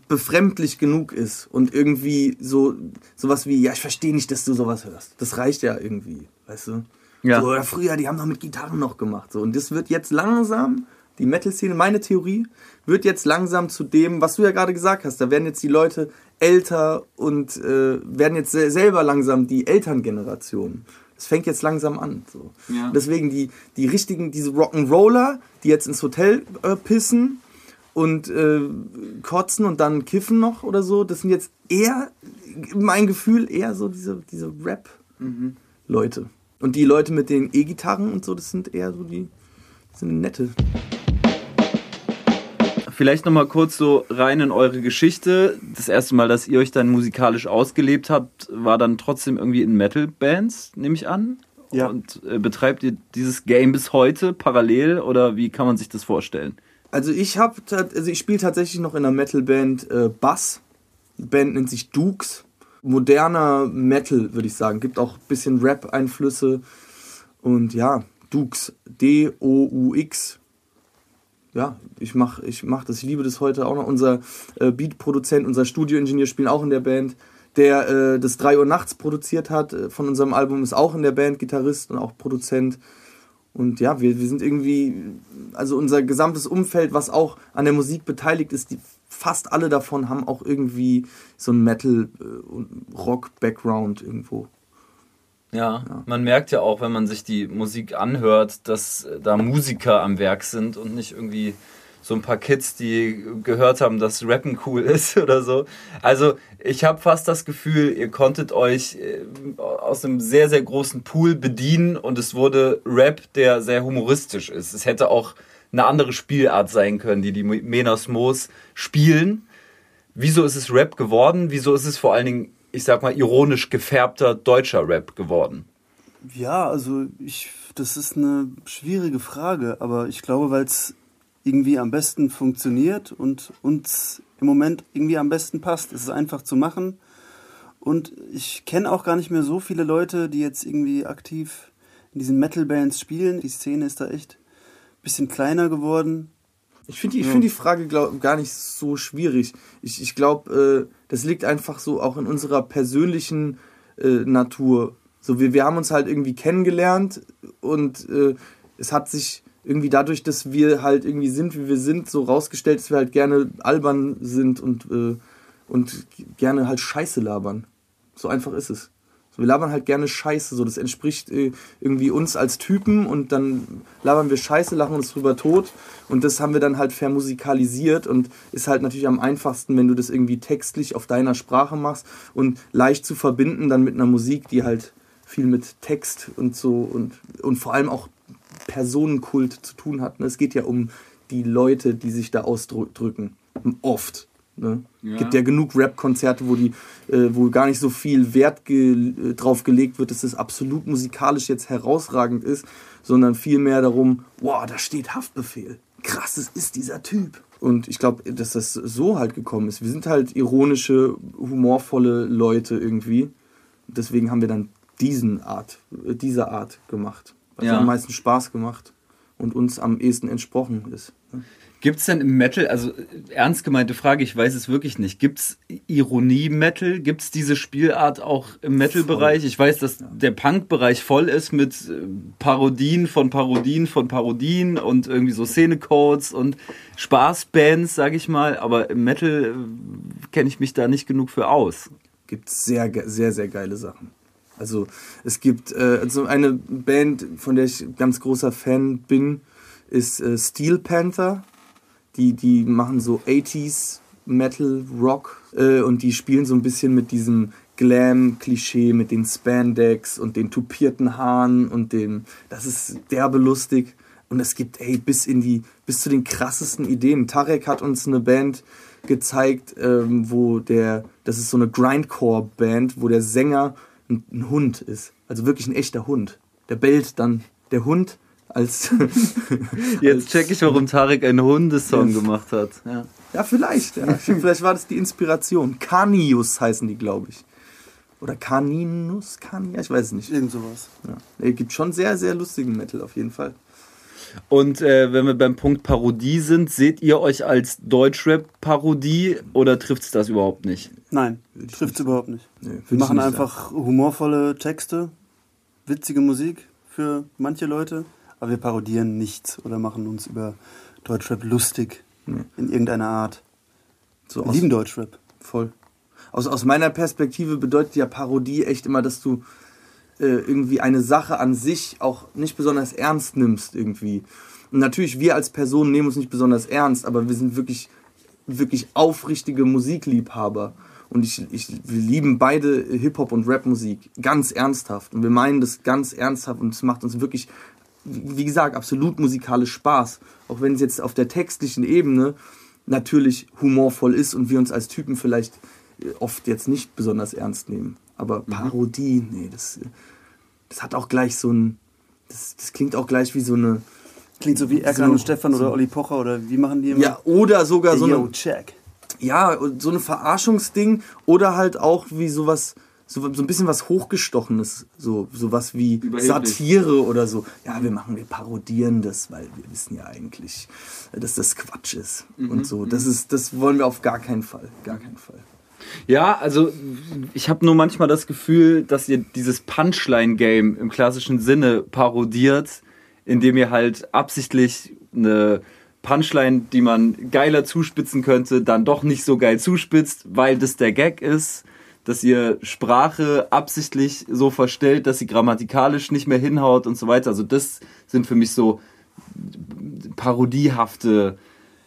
befremdlich genug ist und irgendwie so sowas wie, ja, ich verstehe nicht, dass du sowas hörst. Das reicht ja irgendwie, weißt du? Ja. So, früher, die haben doch mit Gitarren noch gemacht. So. Und das wird jetzt langsam, die Metal-Szene, meine Theorie, wird jetzt langsam zu dem, was du ja gerade gesagt hast. Da werden jetzt die Leute älter und äh, werden jetzt se- selber langsam die Elterngeneration. Das fängt jetzt langsam an. So. Ja. Deswegen die, die richtigen, diese Rock'n'Roller, die jetzt ins Hotel äh, pissen und äh, kotzen und dann kiffen noch oder so, das sind jetzt eher, mein Gefühl, eher so diese, diese Rap-Leute. Und die Leute mit den E-Gitarren und so, das sind eher so die, das sind nette. Vielleicht nochmal kurz so rein in eure Geschichte. Das erste Mal, dass ihr euch dann musikalisch ausgelebt habt, war dann trotzdem irgendwie in Metal-Bands, nehme ich an. Ja. Und äh, betreibt ihr dieses Game bis heute parallel oder wie kann man sich das vorstellen? Also ich habe, also ich spiele tatsächlich noch in einer Metal-Band äh, Bass. Die Band nennt sich Dukes. Moderner Metal, würde ich sagen. Gibt auch ein bisschen Rap-Einflüsse. Und ja, Dukes. D-O-U-X. Ja, ich mach, ich mach das. Ich liebe das heute auch noch. Unser äh, Beat-Produzent, unser Studioingenieur spielen auch in der Band. Der äh, das 3 Uhr nachts produziert hat äh, von unserem Album, ist auch in der Band Gitarrist und auch Produzent. Und ja, wir, wir sind irgendwie, also unser gesamtes Umfeld, was auch an der Musik beteiligt ist, die, fast alle davon haben auch irgendwie so einen Metal- äh, und Rock-Background irgendwo. Ja, man merkt ja auch, wenn man sich die Musik anhört, dass äh, da Musiker am Werk sind und nicht irgendwie so ein paar Kids, die gehört haben, dass Rappen cool ist oder so. Also ich habe fast das Gefühl, ihr konntet euch äh, aus einem sehr, sehr großen Pool bedienen und es wurde Rap, der sehr humoristisch ist. Es hätte auch eine andere Spielart sein können, die die Menas Moos spielen. Wieso ist es Rap geworden? Wieso ist es vor allen Dingen, ich sag mal, ironisch gefärbter deutscher Rap geworden? Ja, also ich, das ist eine schwierige Frage, aber ich glaube, weil es irgendwie am besten funktioniert und uns im Moment irgendwie am besten passt. Es ist einfach zu machen und ich kenne auch gar nicht mehr so viele Leute, die jetzt irgendwie aktiv in diesen Metal-Bands spielen. Die Szene ist da echt bisschen kleiner geworden. Ich finde die, find die Frage glaub, gar nicht so schwierig. Ich, ich glaube, äh, das liegt einfach so auch in unserer persönlichen äh, Natur. So, wir, wir haben uns halt irgendwie kennengelernt und äh, es hat sich irgendwie dadurch, dass wir halt irgendwie sind, wie wir sind, so rausgestellt, dass wir halt gerne albern sind und, äh, und gerne halt Scheiße labern. So einfach ist es. Wir labern halt gerne Scheiße, so das entspricht äh, irgendwie uns als Typen und dann labern wir Scheiße, lachen uns drüber tot und das haben wir dann halt vermusikalisiert und ist halt natürlich am einfachsten, wenn du das irgendwie textlich auf deiner Sprache machst und leicht zu verbinden dann mit einer Musik, die halt viel mit Text und so und, und vor allem auch Personenkult zu tun hat. Ne? Es geht ja um die Leute, die sich da ausdrücken. Oft. Ne? Ja. gibt ja genug Rap-Konzerte, wo die, äh, wo gar nicht so viel Wert ge äh, drauf gelegt wird, dass das absolut musikalisch jetzt herausragend ist, sondern vielmehr darum, wow, da steht Haftbefehl. Krass, das ist dieser Typ. Und ich glaube, dass das so halt gekommen ist. Wir sind halt ironische, humorvolle Leute irgendwie. Deswegen haben wir dann diesen Art, äh, diese Art gemacht. Was ja. am meisten Spaß gemacht und uns am ehesten entsprochen ist. Ne? Gibt es denn im Metal, also ernst gemeinte Frage, ich weiß es wirklich nicht, gibt es Ironie-Metal? Gibt es diese Spielart auch im Metal-Bereich? Ich weiß, dass der Punk-Bereich voll ist mit äh, Parodien von Parodien von Parodien und irgendwie so Szenecodes und Spaßbands, sag ich mal, aber im Metal äh, kenne ich mich da nicht genug für aus. Gibt sehr, sehr, sehr geile Sachen. Also es gibt äh, also eine Band, von der ich ganz großer Fan bin, ist äh, Steel Panther die, die machen so 80s Metal, Rock äh, und die spielen so ein bisschen mit diesem Glam-Klischee, mit den Spandex und den tupierten Haaren und dem, das ist derbe lustig. Und es gibt, ey, bis in die, bis zu den krassesten Ideen. Tarek hat uns eine Band gezeigt, ähm, wo der, das ist so eine Grindcore-Band, wo der Sänger ein, ein Hund ist. Also wirklich ein echter Hund. Der bellt dann. Der Hund als. Jetzt check ich, warum Tarek einen Hundesong gemacht hat. Ja, ja vielleicht. Ja. vielleicht war das die Inspiration. Canius heißen die, glaube ich. Oder Caninus, Cania, ich weiß es nicht. Irgend sowas. Ja. Es gibt schon sehr, sehr lustigen Metal auf jeden Fall. Und äh, wenn wir beim Punkt Parodie sind, seht ihr euch als Deutschrap-Parodie oder trifft es das überhaupt nicht? Nein, trifft es überhaupt nicht. Nee, wir machen nicht einfach sagen. humorvolle Texte, witzige Musik für manche Leute aber wir parodieren nichts oder machen uns über Deutschrap lustig nee. in irgendeiner Art. So wir lieben Deutschrap. Voll. Aus, aus meiner Perspektive bedeutet ja Parodie echt immer, dass du äh, irgendwie eine Sache an sich auch nicht besonders ernst nimmst irgendwie. Und natürlich, wir als Personen nehmen uns nicht besonders ernst, aber wir sind wirklich, wirklich aufrichtige Musikliebhaber. Und ich, ich, wir lieben beide Hip-Hop und Rap-Musik ganz ernsthaft. Und wir meinen das ganz ernsthaft und es macht uns wirklich wie gesagt, absolut musikalisch Spaß. Auch wenn es jetzt auf der textlichen Ebene natürlich humorvoll ist und wir uns als Typen vielleicht äh, oft jetzt nicht besonders ernst nehmen. Aber mhm. Parodie, nee, das, das hat auch gleich so ein. Das, das klingt auch gleich wie so eine. Klingt so wie Erkan so, und Stefan oder Olli Pocher oder wie machen die immer? Ja, oder sogar so eine. check. Ja, so eine Verarschungsding oder halt auch wie sowas so, so ein bisschen was Hochgestochenes, so sowas wie Satire oder so. Ja, wir machen, wir parodieren das, weil wir wissen ja eigentlich, dass das Quatsch ist. Mhm. Und so. Das mhm. ist, das wollen wir auf gar keinen Fall. Gar keinen Fall. Ja, also ich habe nur manchmal das Gefühl, dass ihr dieses Punchline-Game im klassischen Sinne parodiert, indem ihr halt absichtlich eine Punchline, die man geiler zuspitzen könnte, dann doch nicht so geil zuspitzt, weil das der Gag ist dass ihr Sprache absichtlich so verstellt, dass sie grammatikalisch nicht mehr hinhaut und so weiter. Also das sind für mich so parodiehafte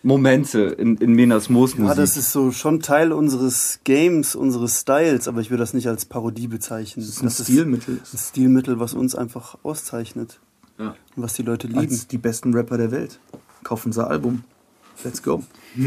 Momente in, in Menas Moosmusik. Ja, das ist so schon Teil unseres Games, unseres Styles, aber ich würde das nicht als Parodie bezeichnen. Das ist ein das Stilmittel. Ist ein Stilmittel, was uns einfach auszeichnet. Ja. Und was die Leute lieben. Als die besten Rapper der Welt. Kaufen unser Album. Let's go.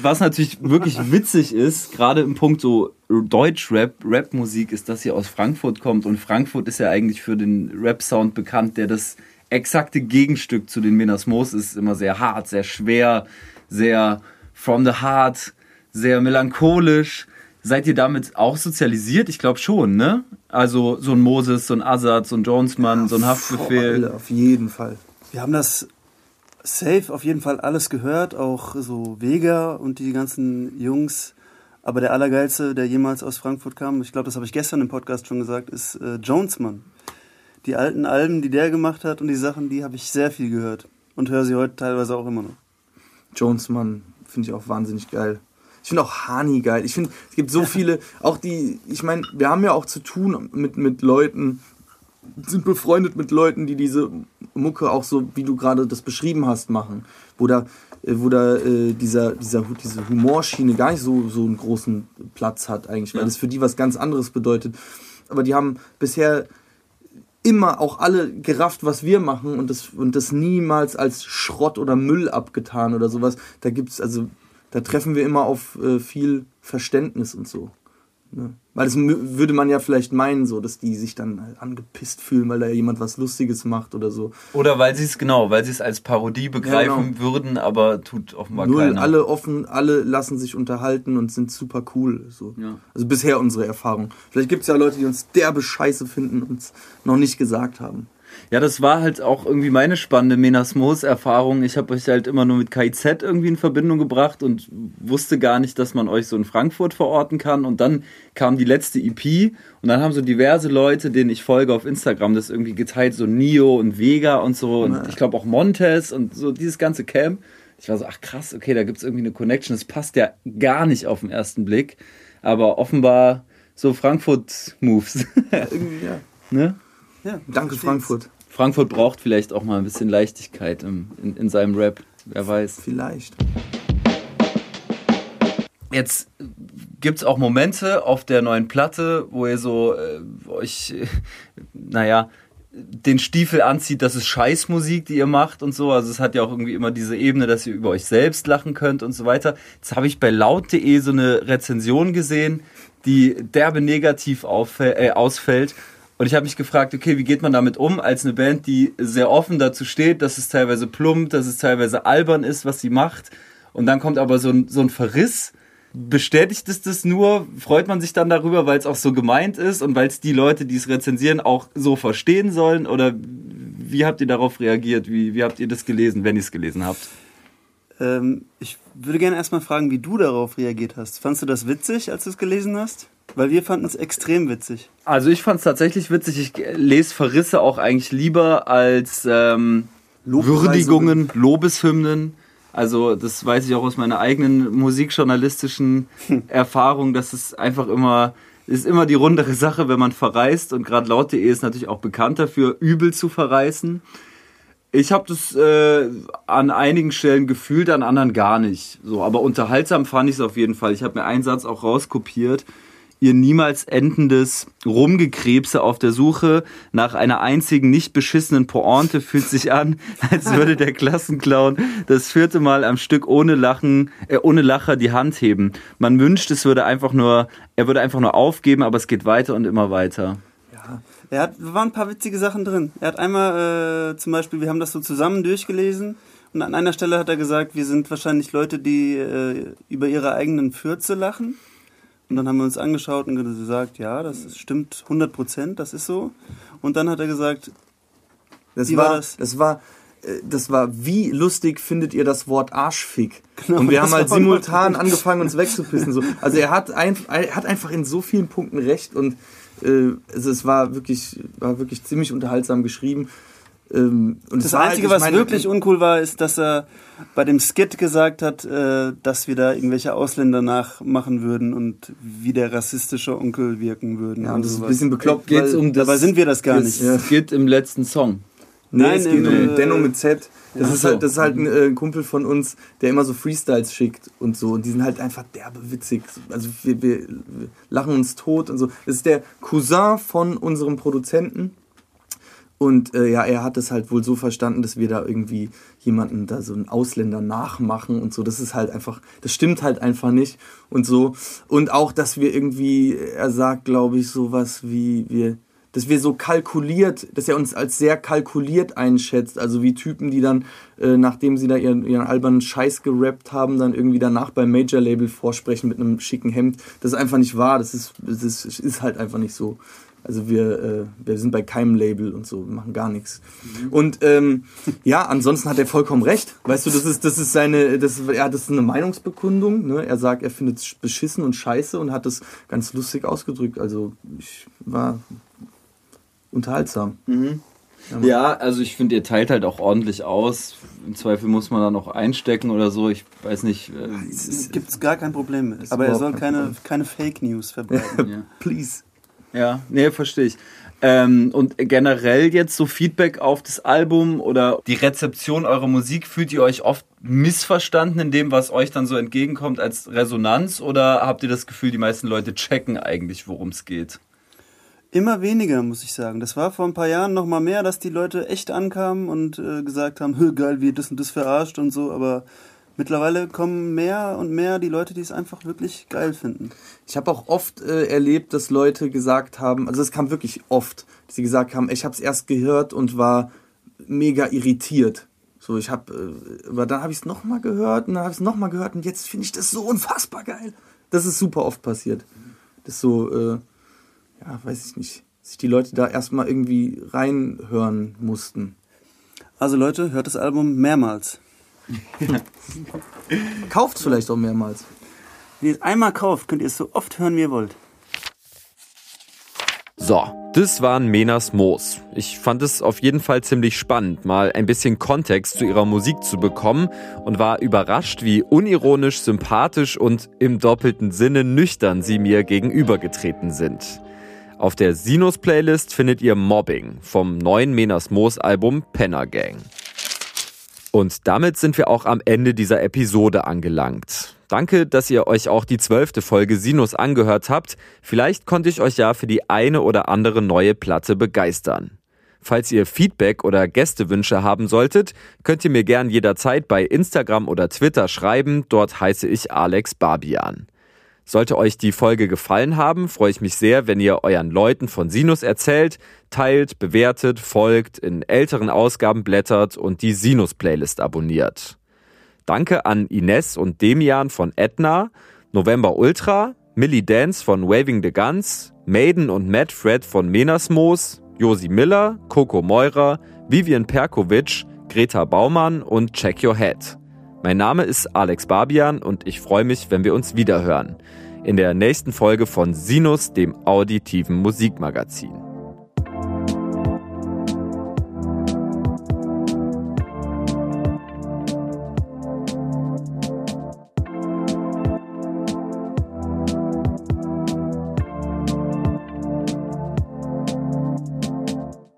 Was natürlich wirklich witzig ist, gerade im Punkt so Deutschrap, Rapmusik, ist, dass sie aus Frankfurt kommt. Und Frankfurt ist ja eigentlich für den Rap-Sound bekannt, der das exakte Gegenstück zu den Menasmos ist. Immer sehr hart, sehr schwer, sehr from the heart, sehr melancholisch. Seid ihr damit auch sozialisiert? Ich glaube schon, ne? Also so ein Moses, so ein Azad, so ein Jonesmann, ja, so ein Haftbefehl. Voll, auf jeden Fall. Wir haben das safe auf jeden Fall alles gehört, auch so Vega und die ganzen Jungs. Aber der Allergeilste, der jemals aus Frankfurt kam, ich glaube, das habe ich gestern im Podcast schon gesagt, ist äh, Jonesmann. Die alten Alben, die der gemacht hat und die Sachen, die habe ich sehr viel gehört und höre sie heute teilweise auch immer noch. Jonesmann finde ich auch wahnsinnig geil. Ich finde auch Hani geil. Ich finde, es gibt so viele, auch die, ich meine, wir haben ja auch zu tun mit, mit Leuten, sind befreundet mit Leuten, die diese Mucke auch so, wie du gerade das beschrieben hast, machen. Wo da, äh, wo da äh, dieser, dieser, diese Humorschiene gar nicht so, so einen großen Platz hat eigentlich, weil Ja. das für die was ganz anderes bedeutet. Aber die haben bisher immer auch alle gerafft, was wir machen und das, und das niemals als Schrott oder Müll abgetan oder sowas. Da gibt's, also, da treffen wir immer auf äh, viel Verständnis und so. Ne? Weil das würde man ja vielleicht meinen, so, dass die sich dann halt angepisst fühlen, weil da jemand was Lustiges macht oder so. Oder weil sie es genau, weil sie es als Parodie begreifen genau. würden, aber tut offenbar Null, keiner. alle offen, alle lassen sich unterhalten und sind super cool. So. Ja. Also bisher unsere Erfahrung. Vielleicht gibt es ja Leute, die uns derbe Scheiße finden und es noch nicht gesagt haben. Ja, das war halt auch irgendwie meine spannende Menasmos-Erfahrung. Ich habe euch halt immer nur mit KIZ irgendwie in Verbindung gebracht und wusste gar nicht, dass man euch so in Frankfurt verorten kann. Und dann kam die letzte EP und dann haben so diverse Leute, denen ich folge auf Instagram, das irgendwie geteilt, so Nio und Vega und so. Und ich glaube auch Montes und so dieses ganze Camp. Ich war so, ach krass, okay, da gibt es irgendwie eine Connection. Das passt ja gar nicht auf den ersten Blick. Aber offenbar so Frankfurt-Moves. Irgendwie, ja. ne? Ja, Danke. Frankfurt. Frankfurt braucht vielleicht auch mal ein bisschen Leichtigkeit im, in, in seinem Rap. Wer weiß. Vielleicht. Jetzt gibt es auch Momente auf der neuen Platte, wo ihr so äh, euch, äh, naja, den Stiefel anzieht, das ist Scheißmusik, die ihr macht und so. Also es hat ja auch irgendwie immer diese Ebene, dass ihr über euch selbst lachen könnt und so weiter. Jetzt habe ich bei laut.de so eine Rezension gesehen, die derbe negativ auffäll, äh, ausfällt. Und ich habe mich gefragt, okay, wie geht man damit um als eine Band, die sehr offen dazu steht, dass es teilweise plump, dass es teilweise albern ist, was sie macht. Und dann kommt aber so ein, so ein Verriss. Bestätigt es das nur? Freut man sich dann darüber, weil es auch so gemeint ist und weil es die Leute, die es rezensieren, auch so verstehen sollen? Oder wie habt ihr darauf reagiert? Wie, wie habt ihr das gelesen, wenn ihr es gelesen habt? Ähm, ich würde gerne erstmal fragen, wie du darauf reagiert hast. Fandst du das witzig, als du es gelesen hast? Weil wir fanden es extrem witzig. Also ich fand es tatsächlich witzig. Ich lese Verrisse auch eigentlich lieber als ähm. Würdigungen, Lobeshymnen. Also das weiß ich auch aus meiner eigenen musikjournalistischen Erfahrung, dass es einfach immer ist immer die rundere Sache, wenn man verreist und gerade laut.de ist natürlich auch bekannt dafür, übel zu verreißen. Ich habe das äh, an einigen Stellen gefühlt, an anderen gar nicht. So, aber unterhaltsam fand ich es auf jeden Fall. Ich habe mir einen Satz auch rauskopiert. Ihr niemals endendes Rumgekrebse auf der Suche nach einer einzigen nicht beschissenen Pointe fühlt sich an, als würde der Klassenclown das vierte Mal am Stück ohne Lachen, äh, ohne Lacher die Hand heben. Man wünscht, es würde einfach nur, er würde einfach nur aufgeben, aber es geht weiter und immer weiter. Er hat, waren ein paar witzige Sachen drin. Er hat einmal äh, zum Beispiel, wir haben das so zusammen durchgelesen und an einer Stelle hat er gesagt, wir sind wahrscheinlich Leute, die äh, über ihre eigenen Fürze lachen. Und dann haben wir uns angeschaut und gesagt, ja, das ist, stimmt 100 Prozent, das ist so. Und dann hat er gesagt, Das Wie war, war das? das? war, äh, das war, wie lustig findet ihr das Wort Arschfick? Genau, und wir haben halt simultan angefangen, uns wegzupissen. So. Also er hat, ein, er hat einfach in so vielen Punkten recht und äh, also es war wirklich, war wirklich ziemlich unterhaltsam geschrieben. Ähm, es das halt, Einzige, ich was meine, wirklich uncool war, ist, dass er bei dem Skit gesagt hat, äh, dass wir da irgendwelche Ausländer nachmachen würden und wie der rassistische Onkel wirken würden. Ja, und das ist ein bisschen bekloppt. Geht's um das- Dabei sind wir das gar Es nicht. Geht im letzten Song. Nee, Nein, es geht im, um äh, Denno mit Z. Das Ach ist so. halt, das ist halt ein äh, Kumpel von uns, der immer so Freestyles schickt und so. Und die sind halt einfach derbe witzig. Also wir, wir, wir lachen uns tot und so. Das ist der Cousin von unserem Produzenten. Und äh, ja, er hat es halt wohl so verstanden, dass wir da irgendwie jemanden, da so einen Ausländer nachmachen und so. Das ist halt einfach, das stimmt halt einfach nicht und so. Und auch, dass wir irgendwie, er sagt, glaube ich, sowas wie wir, dass wir so kalkuliert, dass er uns als sehr kalkuliert einschätzt. Also wie Typen, die dann, äh, nachdem sie da ihren, ihren albernen Scheiß gerappt haben, dann irgendwie danach beim Major-Label vorsprechen mit einem schicken Hemd. Das ist einfach nicht wahr. Das ist, das ist, ist halt einfach nicht so. Also wir, äh, wir sind bei keinem Label und so, wir machen gar nichts. Und ähm, ja, ansonsten hat er vollkommen recht. Weißt du, das ist, das ist seine, das, ja, das ist eine Meinungsbekundung. Ne? Er sagt, er findet es beschissen und scheiße und hat das ganz lustig ausgedrückt. Also ich war unterhaltsam. Ja, also ich finde, ihr teilt halt auch ordentlich aus. Im Zweifel muss man da noch einstecken oder so. Ich weiß nicht. Äh, Es gibt gar kein Problem mit. Aber er soll kein keine, keine Fake News verbreiten. ja. Please. Ja, nee, verstehe ich. Ähm, und generell jetzt so Feedback auf das Album oder die Rezeption eurer Musik, fühlt ihr euch oft missverstanden in dem, was euch dann so entgegenkommt als Resonanz oder habt ihr das Gefühl, die meisten Leute checken eigentlich, worum es geht? Immer weniger, muss ich sagen. Das war vor ein paar Jahren noch mal mehr, dass die Leute echt ankamen und äh, gesagt haben, "Hö, geil, wie das und das verarscht und so. Aber mittlerweile kommen mehr und mehr die Leute, die es einfach wirklich geil finden. Ich habe auch oft äh, erlebt, dass Leute gesagt haben, also es kam wirklich oft, dass sie gesagt haben, ich habe es erst gehört und war mega irritiert. So, ich habe, äh, aber dann habe ich es nochmal gehört und dann habe ich es nochmal gehört und jetzt finde ich das so unfassbar geil. Das ist super oft passiert. Das so, äh, ja, weiß ich nicht, sich die Leute da erstmal irgendwie reinhören mussten. Also Leute, hört das Album mehrmals. Kauft vielleicht auch mehrmals. Wenn ihr es einmal kauft, könnt ihr es so oft hören, wie ihr wollt. So, das waren Menas Moos. Ich fand es auf jeden Fall ziemlich spannend, mal ein bisschen Kontext zu ihrer Musik zu bekommen und war überrascht, wie unironisch, sympathisch und im doppelten Sinne nüchtern sie mir gegenübergetreten sind. Auf der Sinus-Playlist findet ihr Mobbing vom neuen Menas Moos Album Penner Gang. Und damit sind wir auch am Ende dieser Episode angelangt. Danke, dass ihr euch auch die zwölfte Folge Sinus angehört habt. Vielleicht konnte ich euch ja für die eine oder andere neue Platte begeistern. Falls ihr Feedback oder Gästewünsche haben solltet, könnt ihr mir gern jederzeit bei Instagram oder Twitter schreiben. Dort heiße ich Alex Barbian. Sollte euch die Folge gefallen haben, freue ich mich sehr, wenn ihr euren Leuten von Sinus erzählt, teilt, bewertet, folgt, in älteren Ausgaben blättert und die Sinus-Playlist abonniert. Danke an Ines und Demian von Etna, November Ultra, Millie Dance von Waving the Guns, Maiden und Matt Fred von Menasmos, Josi Miller, Coco Meurer, Vivian Perkovic, Greta Baumann und Check Your Head. Mein Name ist Alex Barbian und ich freue mich, wenn wir uns wiederhören. In der nächsten Folge von Sinus, dem auditiven Musikmagazin.